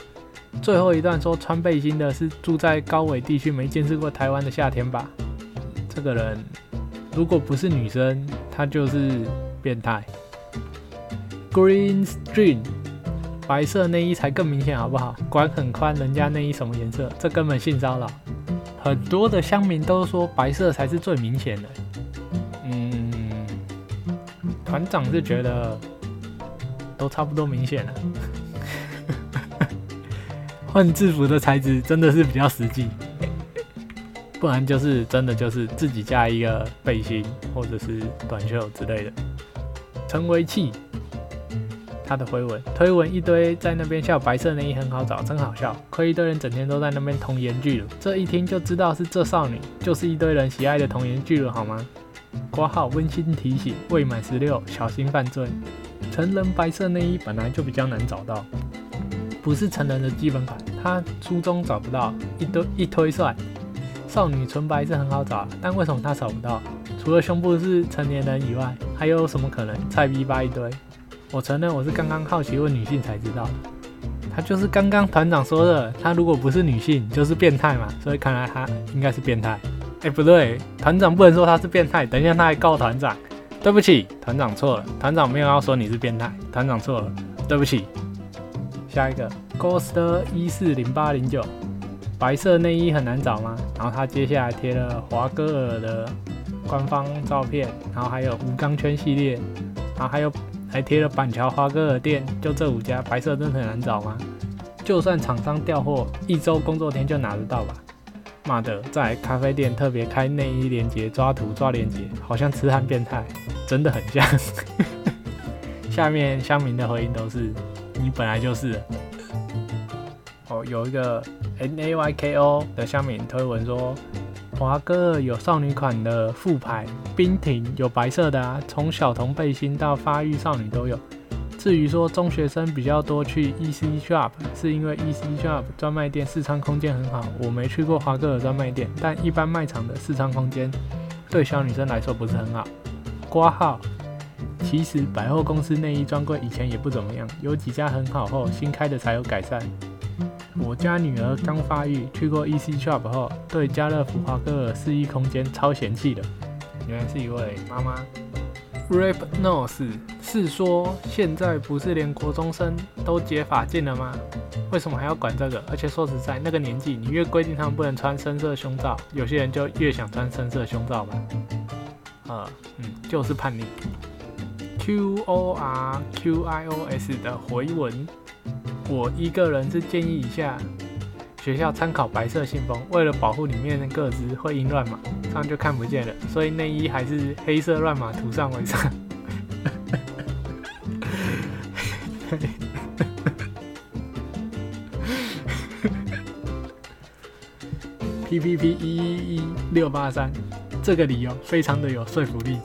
最后一段说穿背心的是住在高纬地区没见识过台湾的夏天吧？这个人如果不是女生，她就是变态。Green String，白色内衣才更明显好不好？管很宽，人家内衣什么颜色？这根本性骚扰。很多的乡民都说白色才是最明显的。嗯，团长是觉得都差不多明显了。换制服的材质真的是比较实际，不然就是真的就是自己加一个背心或者是短袖之类的。成为器，他的回文推文一堆在那边笑白色内衣很好找，真好笑。亏一堆人整天都在那边童颜巨乳，这一听就知道是这少女就是一堆人喜爱的童颜巨乳好吗？括号温馨提醒：未满十六小心犯罪。成人白色内衣本来就比较难找到。不是成人的基本款，他初中找不到，一堆一推算，少女纯白是很好找，但为什么他找不到？除了胸部是成年人以外，还有什么可能？菜逼吧一堆。我承认我是刚刚好奇问女性才知道的，他就是刚刚团长说的，他如果不是女性就是变态嘛，所以看来他应该是变态。哎，不对，团长不能说他是变态，等一下他还告团长。对不起，团长错了，团长没有要说你是变态，团长错了，对不起。下一个 Ghost 一四零八零九，白色内衣很难找吗？然后他接下来贴了华歌尔的官方照片，然后还有无钢圈系列，然后还有还贴了板桥华歌尔店，就这五家，白色真的很难找吗？就算厂商调货，一周工作天就拿得到吧？妈的，在咖啡店特别开内衣链接抓图抓链接，好像痴汉变态，真的很像。下面乡民的回应都是你本来就是。哦，有一个 N A Y K O 的下面推文说，华哥有少女款的副牌，冰婷有白色的啊，从小童背心到发育少女都有。至于说中学生比较多去 E C Shop，是因为 E C Shop 专卖店试穿空间很好。我没去过华哥的专卖店，但一般卖场的试穿空间对小女生来说不是很好。挂号，其实百货公司内衣专柜以前也不怎么样，有几家很好后新开的才有改善。我家女儿刚发育，去过 E C Shop 后，对家乐福华哥的试衣空间超嫌弃的。原来是一位妈妈。Rap Nose 是说现在不是连国中生都解法禁了吗？为什么还要管这个？而且说实在，那个年纪你越规定他们不能穿深色胸罩，有些人就越想穿深色胸罩吧。呃，嗯，就是叛逆。Q O R Q I O S 的回文，我一个人是建议一下学校参考白色信封，为了保护里面的个子会印乱码，这样就看不见了。所以内衣还是黑色乱码涂上为上。P P P 一一一六八三，这个理由非常的有说服力。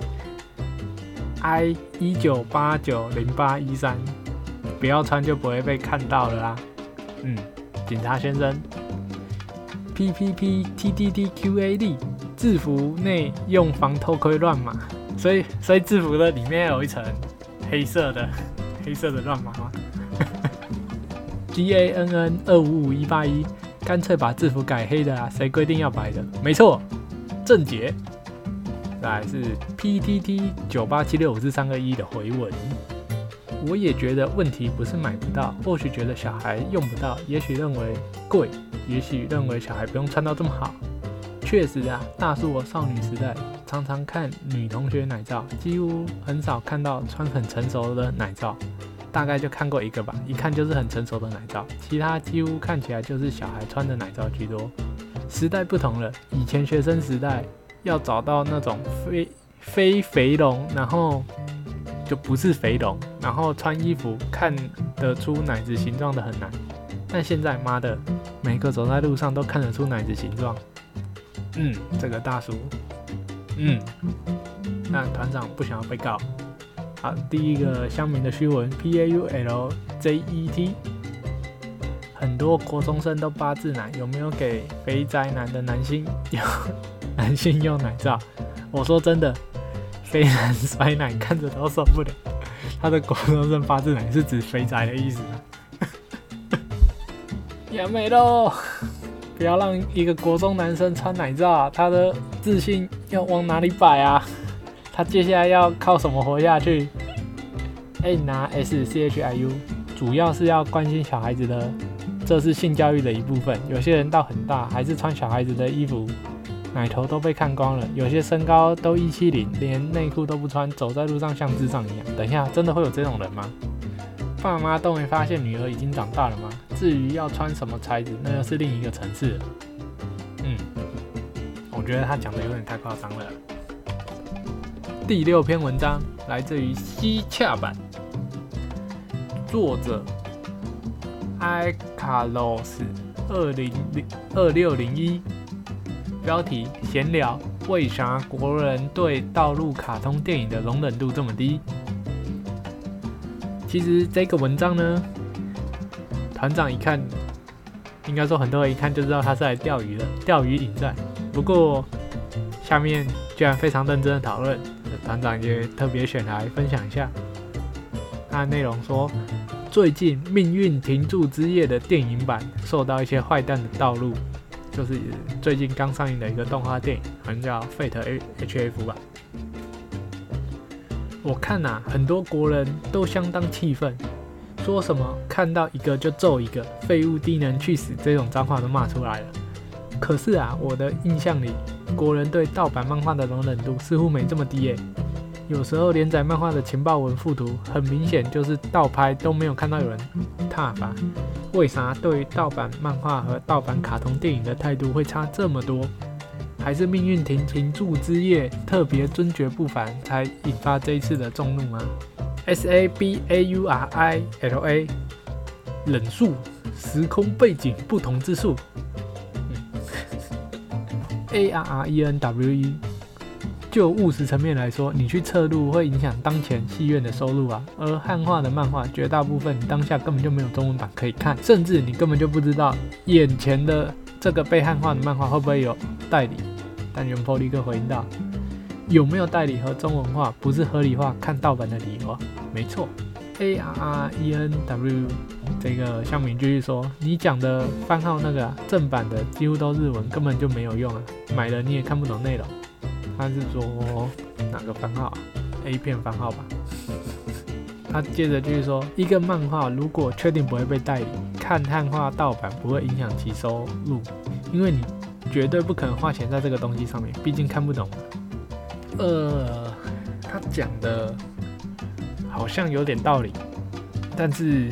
I 一九八九零八一三，不要穿就不会被看到了啦。嗯，警察先生。P P P T T T Q A D，制服内用防偷窥乱码，所以所以制服的里面有一层黑色的黑色的乱码吗？G A N N 二五五一八一，干脆把制服改黑的啊，谁规定要白的？没错，正解。再来是 P T T 九八七六五四三个一的回文，我也觉得问题不是买不到，或许觉得小孩用不到，也许认为贵，也许认为小孩不用穿到这么好。确实啊，大是我少女时代，常常看女同学奶照，几乎很少看到穿很成熟的奶照，大概就看过一个吧，一看就是很成熟的奶照，其他几乎看起来就是小孩穿的奶照居多。时代不同了，以前学生时代。要找到那种非非肥龙，然后就不是肥龙，然后穿衣服看得出奶子形状的很难。但现在妈的，每个走在路上都看得出奶子形状。嗯，这个大叔，嗯，那团长不想要被告。好，第一个乡民的虚文，P A U L J E T，很多国中生都八字奶，有没有给肥宅男的男性有？男性用奶罩，我说真的，肥男甩奶看着都受不了。他的国中生八字奶是指肥宅的意思。亚美喽，不要让一个国中男生穿奶罩，他的自信要往哪里摆啊？他接下来要靠什么活下去？A 拿 S C H I U，主要是要关心小孩子的，这是性教育的一部分。有些人到很大还是穿小孩子的衣服。奶头都被看光了，有些身高都一七零，连内裤都不穿，走在路上像智障一样。等一下，真的会有这种人吗？爸妈都没发现女儿已经长大了吗？至于要穿什么材质，那又是另一个层次了。嗯，我觉得他讲的有点太夸张了。第六篇文章来自于西洽版，作者埃卡洛斯二零零二六零一。标题闲聊：为啥国人对道路卡通电影的容忍度这么低？其实这个文章呢，团长一看，应该说很多人一看就知道他是来钓鱼的，钓鱼引战。不过下面居然非常认真的讨论，团长也特别选来分享一下。那内容说，最近《命运停住之夜》的电影版受到一些坏蛋的道路。就是最近刚上映的一个动画电影，好像叫《Fate A H F》吧。我看呐，很多国人都相当气愤，说什么看到一个就揍一个，废物低能去死这种脏话都骂出来了。可是啊，我的印象里，国人对盗版漫画的容忍度似乎没这么低耶。有时候连载漫画的情报文附图，很明显就是盗拍，都没有看到有人踏伐。为啥对盗版漫画和盗版卡通电影的态度会差这么多？还是命运停停住之夜特别尊爵不凡，才引发这一次的众怒吗 S A B A U R I L A，冷速时空背景不同之处。A R R E N W E，就务实层面来说，你去测录会影响当前戏院的收入啊。而汉化的漫画，绝大部分当下根本就没有中文版可以看，甚至你根本就不知道眼前的这个被汉化的漫画会不会有代理。但原破立刻回应道：“有没有代理和中文化，不是合理化看盗版的理由啊。”没错，A R R E N W 这个向明继续说：“你讲的番号那个正版的几乎都日文，根本就没有用啊，买了你也看不懂内容。”他是说哪个番号啊？A 片番号吧。他接着继续说：“一个漫画如果确定不会被代理，看汉化盗版不会影响其收入，因为你绝对不可能花钱在这个东西上面，毕竟看不懂。”呃，他讲的。好像有点道理，但是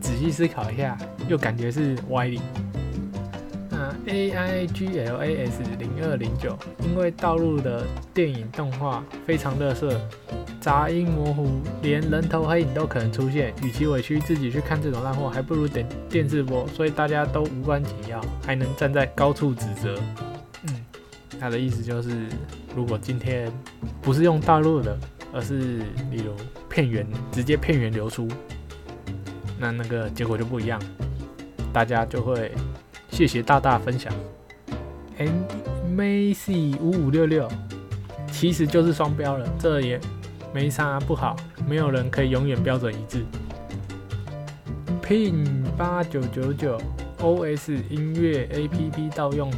仔细思考一下，又感觉是歪理。A I G L A S 零二零九，因为道路的电影动画非常乐色，杂音模糊，连人头黑影都可能出现。与其委屈自己去看这种烂货，还不如点电视播，所以大家都无关紧要，还能站在高处指责。嗯，他的意思就是，如果今天不是用大陆的。而是例如片源直接片源流出，那那个结果就不一样，大家就会谢谢大大分享。Macy 五五六六其实就是双标了，这也没啥不好，没有人可以永远标准一致。Pin 八九九九 OS 音乐 APP 盗用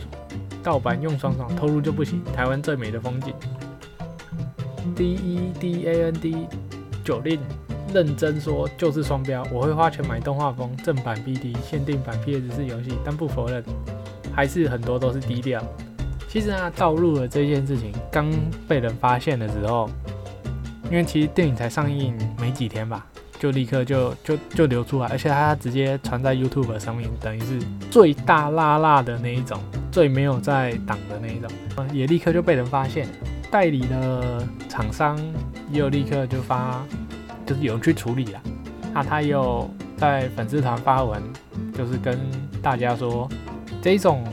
盗版用爽爽，透露就不行。台湾最美的风景。D E D A N D 九令认真说就是双标，我会花钱买动画风正版 B D 限定版 P S 四游戏，但不否认还是很多都是低调。其实啊，盗录了这件事情刚被人发现的时候，因为其实电影才上映没几天吧，就立刻就就就流出来，而且它直接传在 YouTube 上面，等于是最大辣辣的那一种，最没有在挡的那一种，也立刻就被人发现。代理的厂商也有立刻就发，就是有人去处理了。那他又在粉丝团发文，就是跟大家说，这种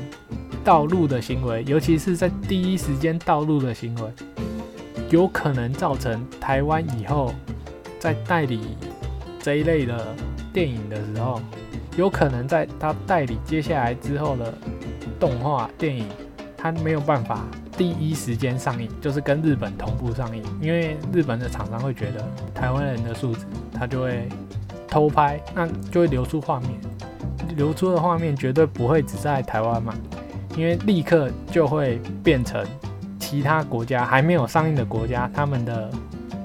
道路的行为，尤其是在第一时间道路的行为，有可能造成台湾以后在代理这一类的电影的时候，有可能在他代理接下来之后的动画电影，他没有办法。第一时间上映就是跟日本同步上映，因为日本的厂商会觉得台湾人的素质，他就会偷拍，那就会流出画面，流出的画面绝对不会只在台湾嘛，因为立刻就会变成其他国家还没有上映的国家，他们的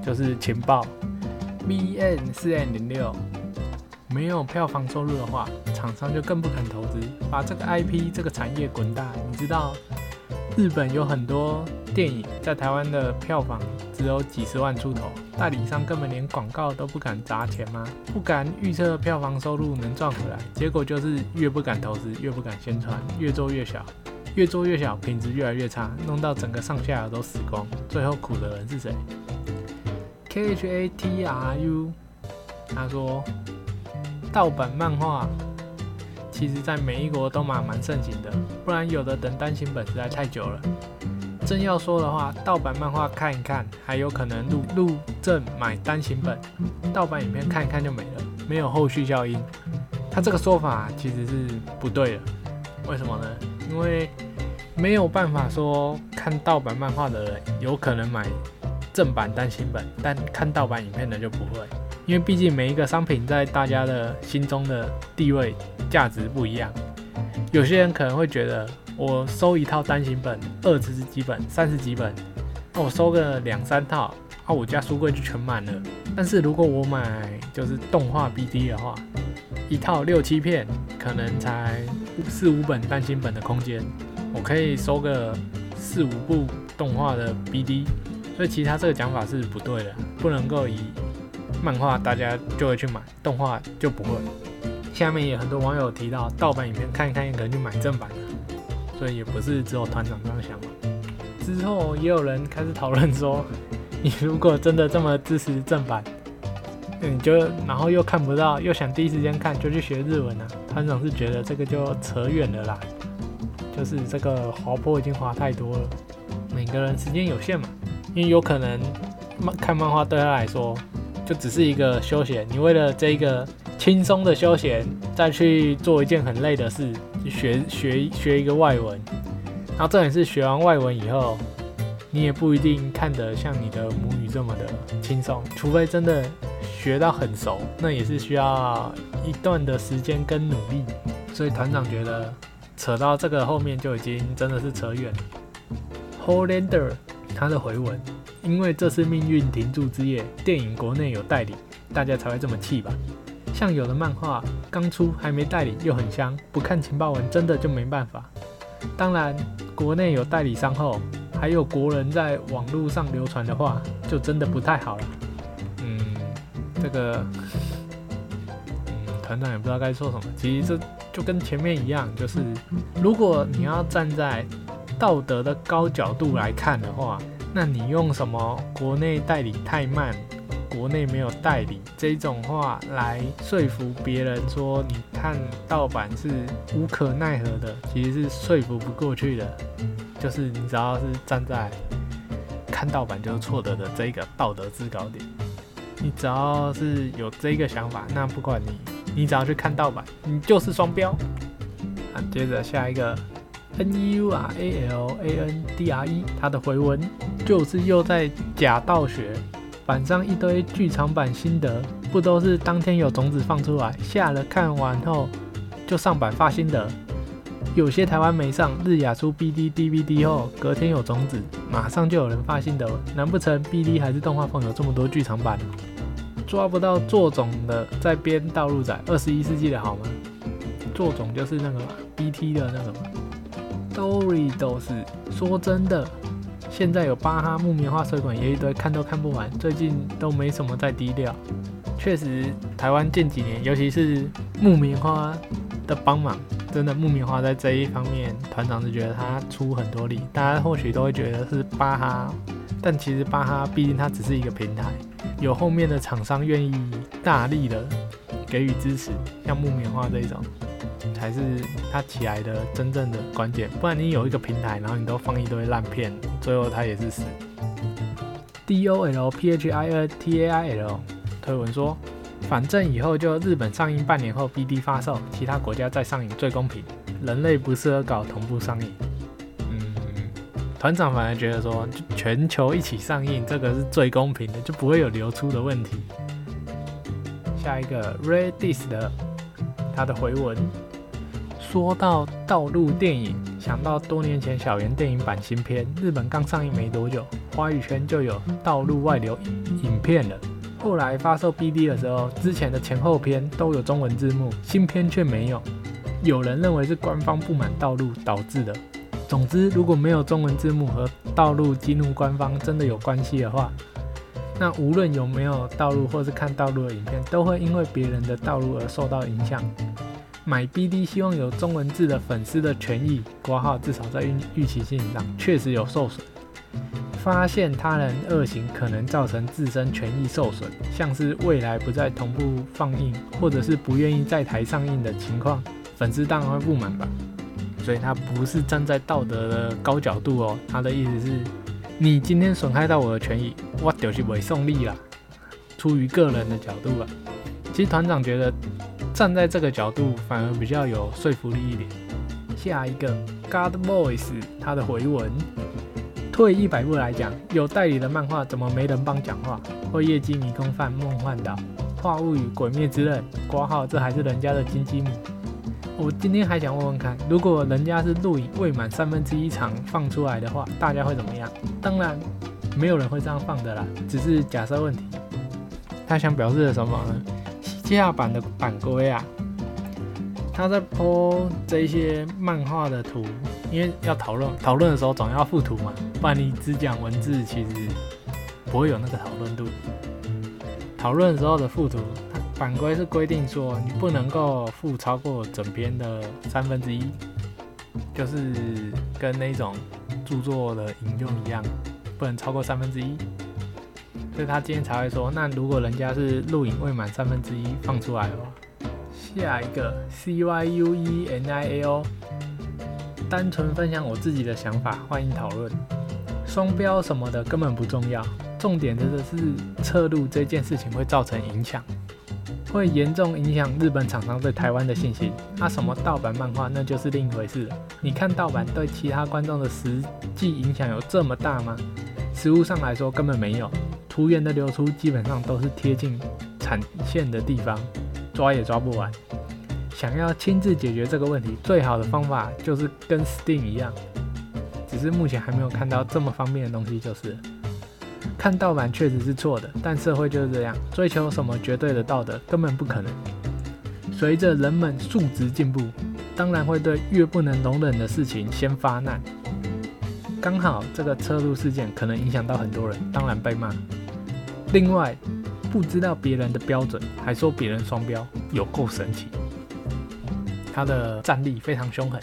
就是情报。B N 四 N 零六没有票房收入的话，厂商就更不肯投资，把这个 I P 这个产业滚大，你知道。日本有很多电影在台湾的票房只有几十万出头，代理商根本连广告都不敢砸钱吗？不敢预测票房收入能赚回来，结果就是越不敢投资，越不敢宣传，越做越小，越做越小，品质越来越差，弄到整个上下游都死光，最后苦的人是谁？K H A T R U，他说，盗版漫画。其实，在每一国都蛮蛮盛行的，不然有的等单行本实在太久了。真要说的话，盗版漫画看一看，还有可能入入正买单行本；盗版影片看一看就没了，没有后续效应。他这个说法其实是不对的。为什么呢？因为没有办法说看盗版漫画的人有可能买正版单行本，但看盗版影片的就不会。因为毕竟每一个商品在大家的心中的地位价值不一样，有些人可能会觉得我收一套单行本二十几本、三十几本，那我收个两三套，啊我家书柜就全满了。但是如果我买就是动画 BD 的话，一套六七片，可能才四五本单行本的空间，我可以收个四五部动画的 BD，所以其他这个讲法是不对的，不能够以。漫画大家就会去买，动画就不会。下面也很多网友提到，盗版影片看一看也可能去买正版的，所以也不是只有团长这样想嘛。之后也有人开始讨论说，你如果真的这么支持正版，你就然后又看不到，又想第一时间看，就去学日文啊。团长是觉得这个就扯远了啦，就是这个滑坡已经滑太多了。每个人时间有限嘛，因为有可能漫看漫画对他来说就只是一个休闲，你为了这个轻松的休闲再去做一件很累的事，学学学一个外文，然后这也是学完外文以后，你也不一定看得像你的母语这么的轻松，除非真的。学到很熟，那也是需要一段的时间跟努力，所以团长觉得扯到这个后面就已经真的是扯远了。Hollander 他的回文，因为这是命运停住之夜，电影国内有代理，大家才会这么气吧？像有的漫画刚出还没代理又很香，不看情报文真的就没办法。当然，国内有代理商后，还有国人在网络上流传的话，就真的不太好了。嗯这个，嗯，团长也不知道该说什么。其实这就跟前面一样，就是如果你要站在道德的高角度来看的话，那你用什么国内代理太慢，国内没有代理这种话来说服别人说你看盗版是无可奈何的，其实是说服不过去的。就是你只要是站在看盗版就是错的的这个道德制高点。你只要是有这个想法，那不管你，你只要去看盗版，你就是双标。啊，接着下一个，N U R A L A N D R E，他的回文就是又在假道学，板上一堆剧场版心得，不都是当天有种子放出来，下了看完后就上版发心得。有些台湾没上，日亚出 B D D V D 后，隔天有种子，马上就有人发心得，难不成 B D 还是动画风有这么多剧场版？抓不到做种的在编道路仔，二十一世纪的好吗？做种就是那个 B T 的那个嘛。Story 都是说真的，现在有巴哈木棉花水管也一堆，看都看不完。最近都没什么在低调。确实，台湾近几年，尤其是木棉花的帮忙，真的木棉花在这一方面，团长是觉得他出很多力。大家或许都会觉得是巴哈，但其实巴哈毕竟它只是一个平台。有后面的厂商愿意大力的给予支持，像木棉花这一种，才是它起来的真正的关键。不然你有一个平台，然后你都放一堆烂片，最后它也是死。D O L P H I N T A I L 推文说，反正以后就日本上映半年后 B D 发售，其他国家再上映最公平。人类不适合搞同步上映。嗯团长反而觉得说，全球一起上映，这个是最公平的，就不会有流出的问题。下一个 Redis 的他的回文，说到道路电影，想到多年前小圆电影版新片，日本刚上映没多久，华语圈就有道路外流影片了。后来发售 BD 的时候，之前的前后篇都有中文字幕，新片却没有。有人认为是官方不满道路导致的。总之，如果没有中文字幕和道路激怒官方真的有关系的话，那无论有没有道路或是看道路的影片，都会因为别人的道路而受到影响。买 BD 希望有中文字的粉丝的权益挂号，至少在预预期性上确实有受损。发现他人恶行可能造成自身权益受损，像是未来不再同步放映，或者是不愿意在台上映的情况，粉丝当然会不满吧。所以他不是站在道德的高角度哦，他的意思是，你今天损害到我的权益，我就是违送力啦。出于个人的角度啊，其实团长觉得站在这个角度反而比较有说服力一点。下一个 God Boys，他的回文，退一百步来讲，有代理的漫画怎么没人帮讲话？或业绩迷宫犯梦幻岛、画物语、鬼灭之刃、挂号，这还是人家的金鸡母。我今天还想问问看，如果人家是录影未满三分之一场放出来的话，大家会怎么样？当然，没有人会这样放的啦，只是假设问题。他想表示的什么呢？下版的版规啊，他在播这些漫画的图，因为要讨论讨论的时候总要附图嘛，不然你只讲文字，其实不会有那个讨论度。讨论的时候的附图。版规是规定说，你不能够附超过整篇的三分之一，就是跟那种著作的引用一样，不能超过三分之一。所以他今天才会说，那如果人家是录影未满三分之一放出来的话，下一个 C Y U E N I A O，单纯分享我自己的想法，欢迎讨论。双标什么的根本不重要，重点真的是侧录这件事情会造成影响。会严重影响日本厂商对台湾的信心。那什么盗版漫画，那就是另一回事了。你看盗版对其他观众的实际影响有这么大吗？实物上来说根本没有。图源的流出基本上都是贴近产线的地方，抓也抓不完。想要亲自解决这个问题，最好的方法就是跟 Steam 一样，只是目前还没有看到这么方便的东西，就是。看盗版确实是错的，但社会就是这样，追求什么绝对的道德根本不可能。随着人们素质进步，当然会对越不能容忍的事情先发难。刚好这个车路事件可能影响到很多人，当然被骂。另外，不知道别人的标准，还说别人双标，有够神奇。他的战力非常凶狠，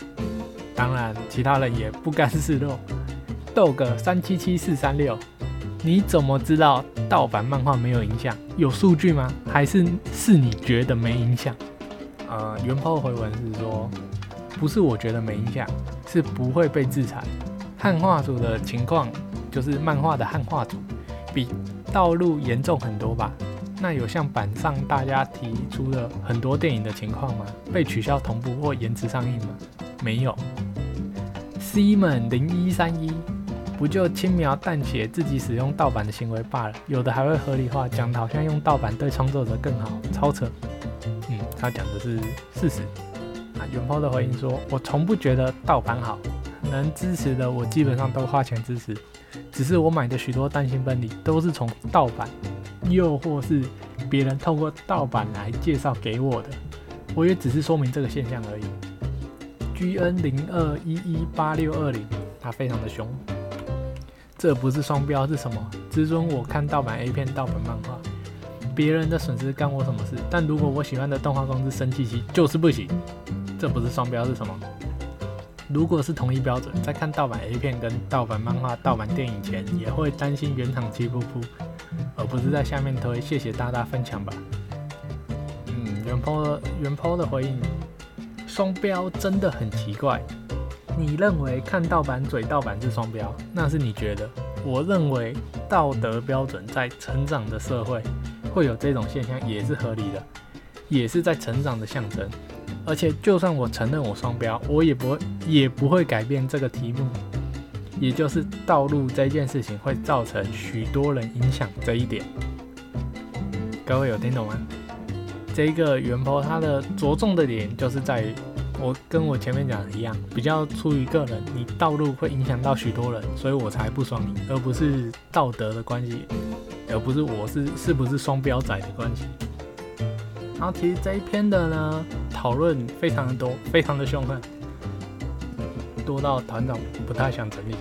当然其他人也不甘示弱，斗个三七七四三六。你怎么知道盗版漫画没有影响？有数据吗？还是是你觉得没影响？呃，原炮回文是说，不是我觉得没影响，是不会被制裁。汉化组的情况就是漫画的汉化组比道路严重很多吧？那有像板上大家提出的很多电影的情况吗？被取消同步或延迟上映吗？没有。C 们零一三一。不就轻描淡写自己使用盗版的行为罢了，有的还会合理化，讲的好像用盗版对创作者更好，超扯。嗯，他讲的是事实。啊，元抛的回应说：“我从不觉得盗版好，能支持的我基本上都花钱支持，只是我买的许多单行本里都是从盗版，又或是别人透过盗版来介绍给我的，我也只是说明这个现象而已。” G N 零二一一八六二零，他非常的凶。这不是双标是什么？只准我看盗版 A 片、盗版漫画，别人的损失干我什么事？但如果我喜欢的动画公司生气气，就是不行。这不是双标是什么？如果是同一标准，在看盗版 A 片跟盗版漫画、盗版电影前，也会担心原厂气噗噗，而不是在下面推谢谢大大分享吧？嗯，原 po 原 po 的回应，双标真的很奇怪。你认为看盗版嘴盗版是双标，那是你觉得。我认为道德标准在成长的社会会有这种现象，也是合理的，也是在成长的象征。而且，就算我承认我双标，我也不会也不会改变这个题目，也就是道路这件事情会造成许多人影响这一点。各位有听懂吗？这个元坡它的着重的点就是在于。我跟我前面讲的一样，比较出于个人，你道路会影响到许多人，所以我才不爽你，而不是道德的关系，而不是我是是不是双标仔的关系。然后其实这一篇的呢，讨论非常的多，非常的凶狠，多到团长不太想整理。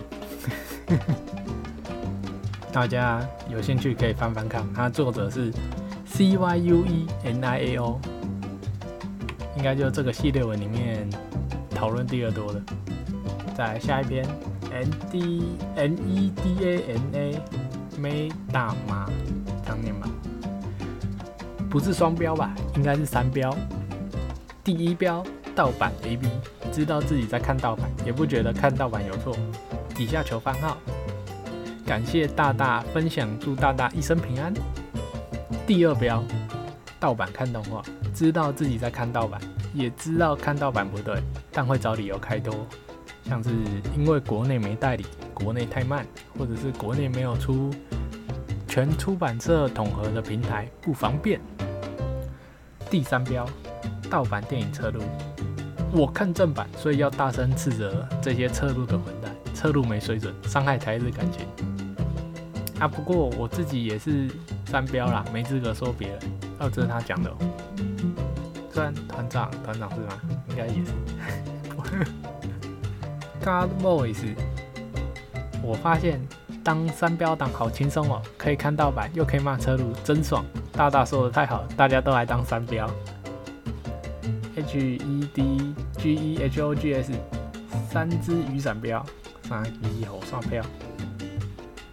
大家有兴趣可以翻翻看，它作者是 C Y U E N I A O。应该就这个系列文里面讨论第二多的。再来下一篇，N D N E D A N A，没大妈，当念吧，不是双标吧？应该是三标。第一标，盗版 A B，知道自己在看盗版，也不觉得看盗版有错。底下求番号，感谢大大分享，祝大大一生平安。第二标，盗版看动画。知道自己在看盗版，也知道看盗版不对，但会找理由开脱，像是因为国内没代理，国内太慢，或者是国内没有出全出版社统合的平台不方便。第三标，盗版电影侧录，我看正版，所以要大声斥责这些侧录的混蛋，侧录没水准，伤害台日感情。啊，不过我自己也是三标啦，没资格说别人，哦，这是他讲的。算团长，团长是吗？应该也是。God Boys，我发现当三标党好轻松哦，可以看盗版，又可以骂车路，真爽。大大说的太好，大家都来当三标。H E D G E H O G S，三只雨伞标，三一猴刷标。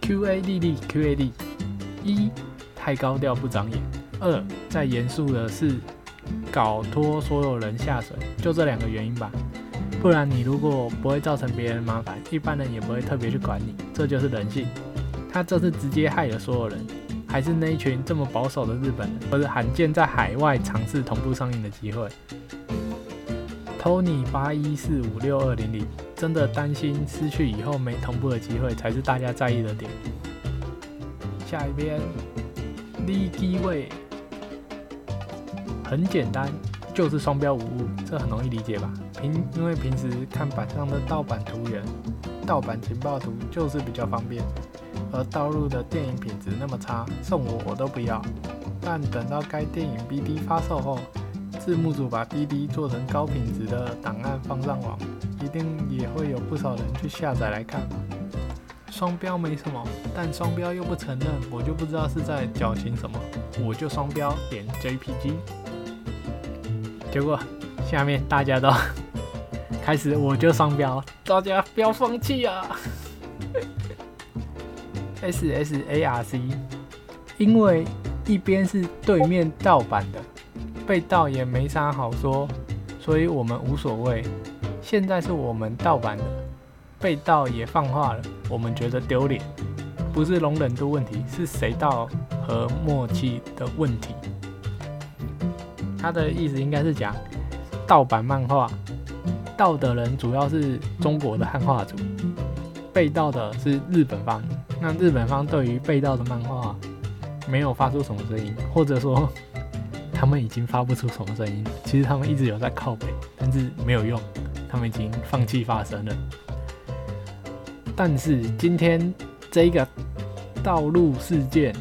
Q A D D Q A D，一太高调不长眼，二再严肃的是搞拖所有人下水，就这两个原因吧。不然你如果不会造成别人麻烦，一般人也不会特别去管你，这就是人性。他这次直接害了所有人，还是那一群这么保守的日本人，或者罕见在海外尝试同步上映的机会。Tony 八一四五六二零零真的担心失去以后没同步的机会，才是大家在意的点。下一边，Lee G 位很简单，就是双标无误，这很容易理解吧？平因为平时看板上的盗版图源、盗版情报图就是比较方便，而盗入的电影品质那么差，送我我都不要。但等到该电影 BD 发售后，字幕组把 BD 做成高品质的档案放上网，一定也会有不少人去下载来看。双标没什么，但双标又不承认，我就不知道是在矫情什么。我就双标点 JPG，结果下面大家都 开始我就双标，大家不要放弃啊！SSARC，因为一边是对面盗版的。被盗也没啥好说，所以我们无所谓。现在是我们盗版的，被盗也放话了，我们觉得丢脸，不是容忍度问题，是谁盗和默契的问题。他的意思应该是讲盗版漫画，盗的人主要是中国的汉化组，被盗的是日本方。那日本方对于被盗的漫画没有发出什么声音，或者说。他们已经发不出什么声音，其实他们一直有在靠北，但是没有用，他们已经放弃发声了。但是今天这个道路事件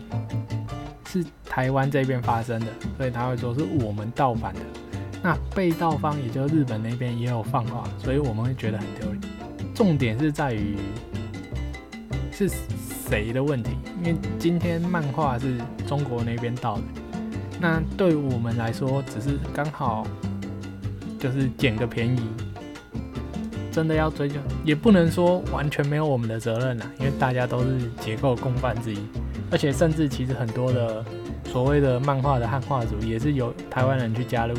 是台湾这边发生的，所以他会说是我们盗版的。那被盗方也就日本那边也有放话，所以我们会觉得很丢脸。重点是在于是谁的问题，因为今天漫画是中国那边盗的。那对我们来说，只是刚好就是捡个便宜，真的要追究，也不能说完全没有我们的责任呐，因为大家都是结构共犯之一，而且甚至其实很多的所谓的漫画的汉化组也是由台湾人去加入。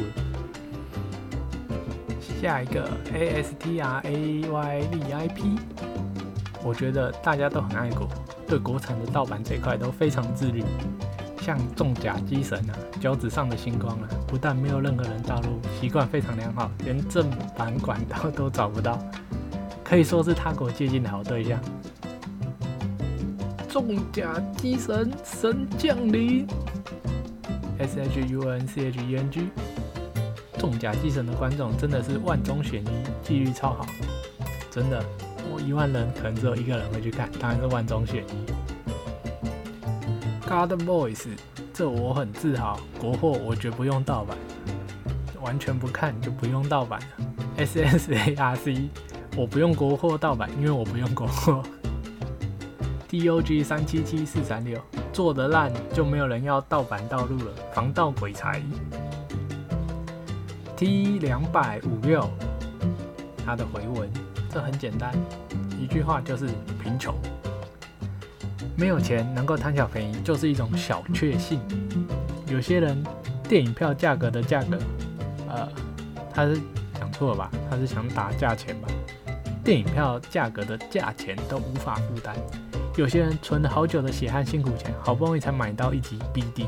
下一个 A S T R A Y V I P，我觉得大家都很爱国，对国产的盗版这块都非常自律。像重甲机神啊，脚趾上的星光啊，不但没有任何人道路，习惯非常良好，连正版管道都找不到，可以说是他国接近的好对象。重甲机神神降临，S H U N C H E N G，重甲机神的观众真的是万中选一，纪律超好，真的，我一万人可能只有一个人会去看，当然是万中选一。God Voice，这我很自豪。国货我绝不用盗版，完全不看就不用盗版了。S S A R C，我不用国货盗版，因为我不用国货。D O G 三七七四三六，做的烂就没有人要盗版盗录了，防盗鬼才。T 两百五六，他的回文，这很简单，一句话就是贫穷。没有钱能够贪小便宜，就是一种小确幸。有些人电影票价格的价格，呃，他是想错了吧？他是想打价钱吧？电影票价格的价钱都无法负担。有些人存了好久的血汗辛苦钱，好不容易才买到一集 BD。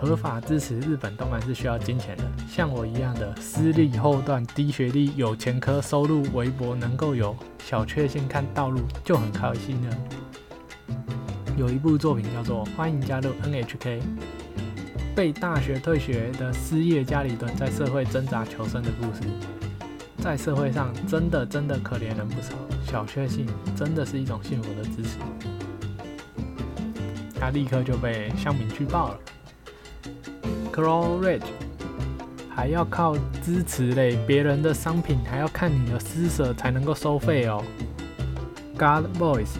合法支持日本动漫是需要金钱的。像我一样的私立后段、低学历、有前科、收入微薄，能够有小确幸看道路就很开心了。有一部作品叫做《欢迎加入 NHK》，被大学退学的失业家里蹲在社会挣扎求生的故事。在社会上，真的真的可怜人不少，小确幸真的是一种幸福的支持。他立刻就被乡民举报了。Crow Ridge 还要靠支持嘞，别人的商品还要看你的施舍才能够收费哦。God Boys。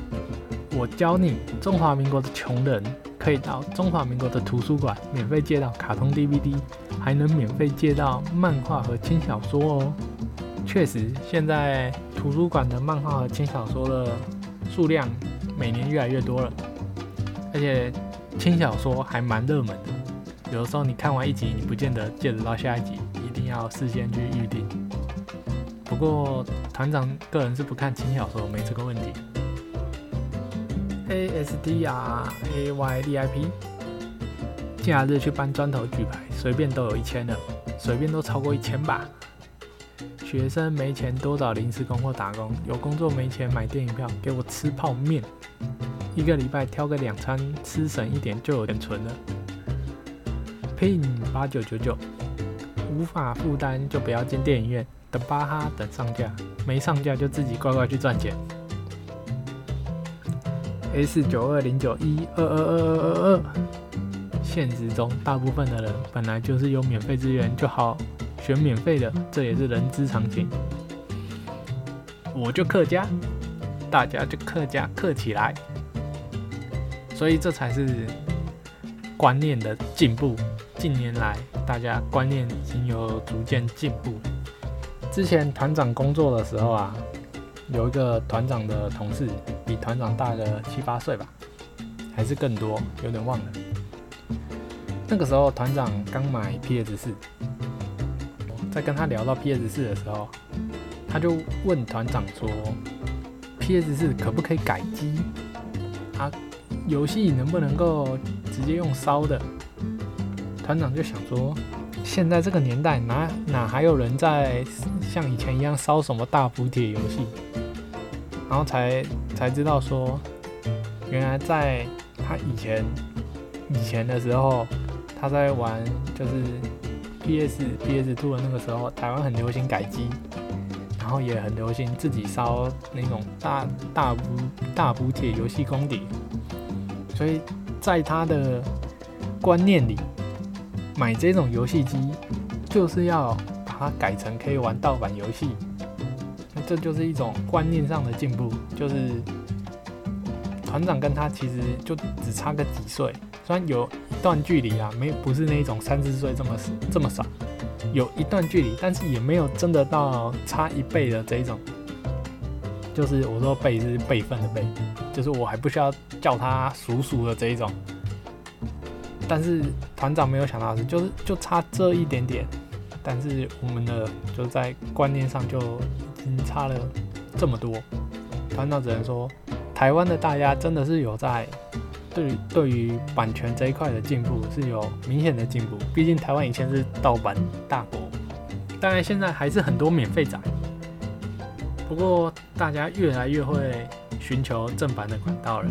我教你，中华民国的穷人可以到中华民国的图书馆免费借到卡通 DVD，还能免费借到漫画和轻小说哦。确实，现在图书馆的漫画和轻小说的数量每年越来越多了。而且轻小说还蛮热门的。有的时候你看完一集，你不见得借得到下一集，一定要事先去预定。不过团长个人是不看轻小说，没这个问题。A S D R A Y D I P，假日去搬砖头举牌，随便都有一千了，随便都超过一千吧。学生没钱多找临时工或打工，有工作没钱买电影票，给我吃泡面。一个礼拜挑个两餐，吃省一点就有点存了。Pin 八九九九，无法负担就不要进电影院，等巴哈等上架，没上架就自己乖乖去赚钱。S 九二零九一二二二二二二，现实中大部分的人本来就是有免费资源就好。选免费的，这也是人之常情。我就客家，大家就客家客起来，所以这才是观念的进步。近年来，大家观念已经有逐渐进步。之前团长工作的时候啊，有一个团长的同事，比团长大个七八岁吧，还是更多，有点忘了。那个时候团长刚买 PS 四。在跟他聊到 PS 四的时候，他就问团长说：“PS 四可不可以改机？啊，游戏能不能够直接用烧的？”团长就想说：“现在这个年代，哪哪还有人在像以前一样烧什么大补铁游戏？”然后才才知道说，原来在他以前以前的时候，他在玩就是。P.S. P.S. Two 的那个时候，台湾很流行改机，然后也很流行自己烧那种大大补大补贴游戏功底，所以在他的观念里，买这种游戏机就是要把它改成可以玩盗版游戏，这就是一种观念上的进步。就是团长跟他其实就只差个几岁，虽然有一。段距离啊，没不是那种三四岁这么这么少，有一段距离，但是也没有真的到差一倍的这一种。就是我说辈是辈分的辈，就是我还不需要叫他叔叔的这一种。但是团长没有想到的是，就是就差这一点点，但是我们的就在观念上就差了这么多。团长只能说，台湾的大家真的是有在。对对于版权这一块的进步是有明显的进步，毕竟台湾以前是盗版大国，当然现在还是很多免费展，不过大家越来越会寻求正版的管道了。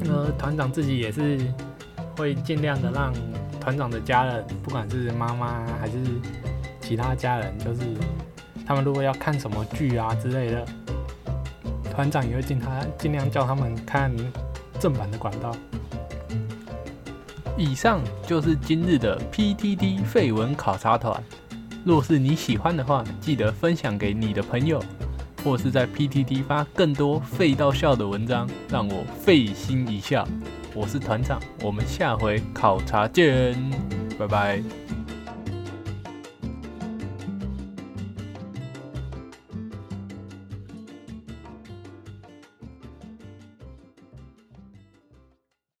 那团长自己也是会尽量的让团长的家人，不管是妈妈还是其他家人，就是他们如果要看什么剧啊之类的，团长也会尽他尽量叫他们看。正版的管道。以上就是今日的 PTT 废文考察团。若是你喜欢的话，记得分享给你的朋友，或是在 PTT 发更多废到笑的文章，让我费心一笑。我是团长，我们下回考察见，拜拜。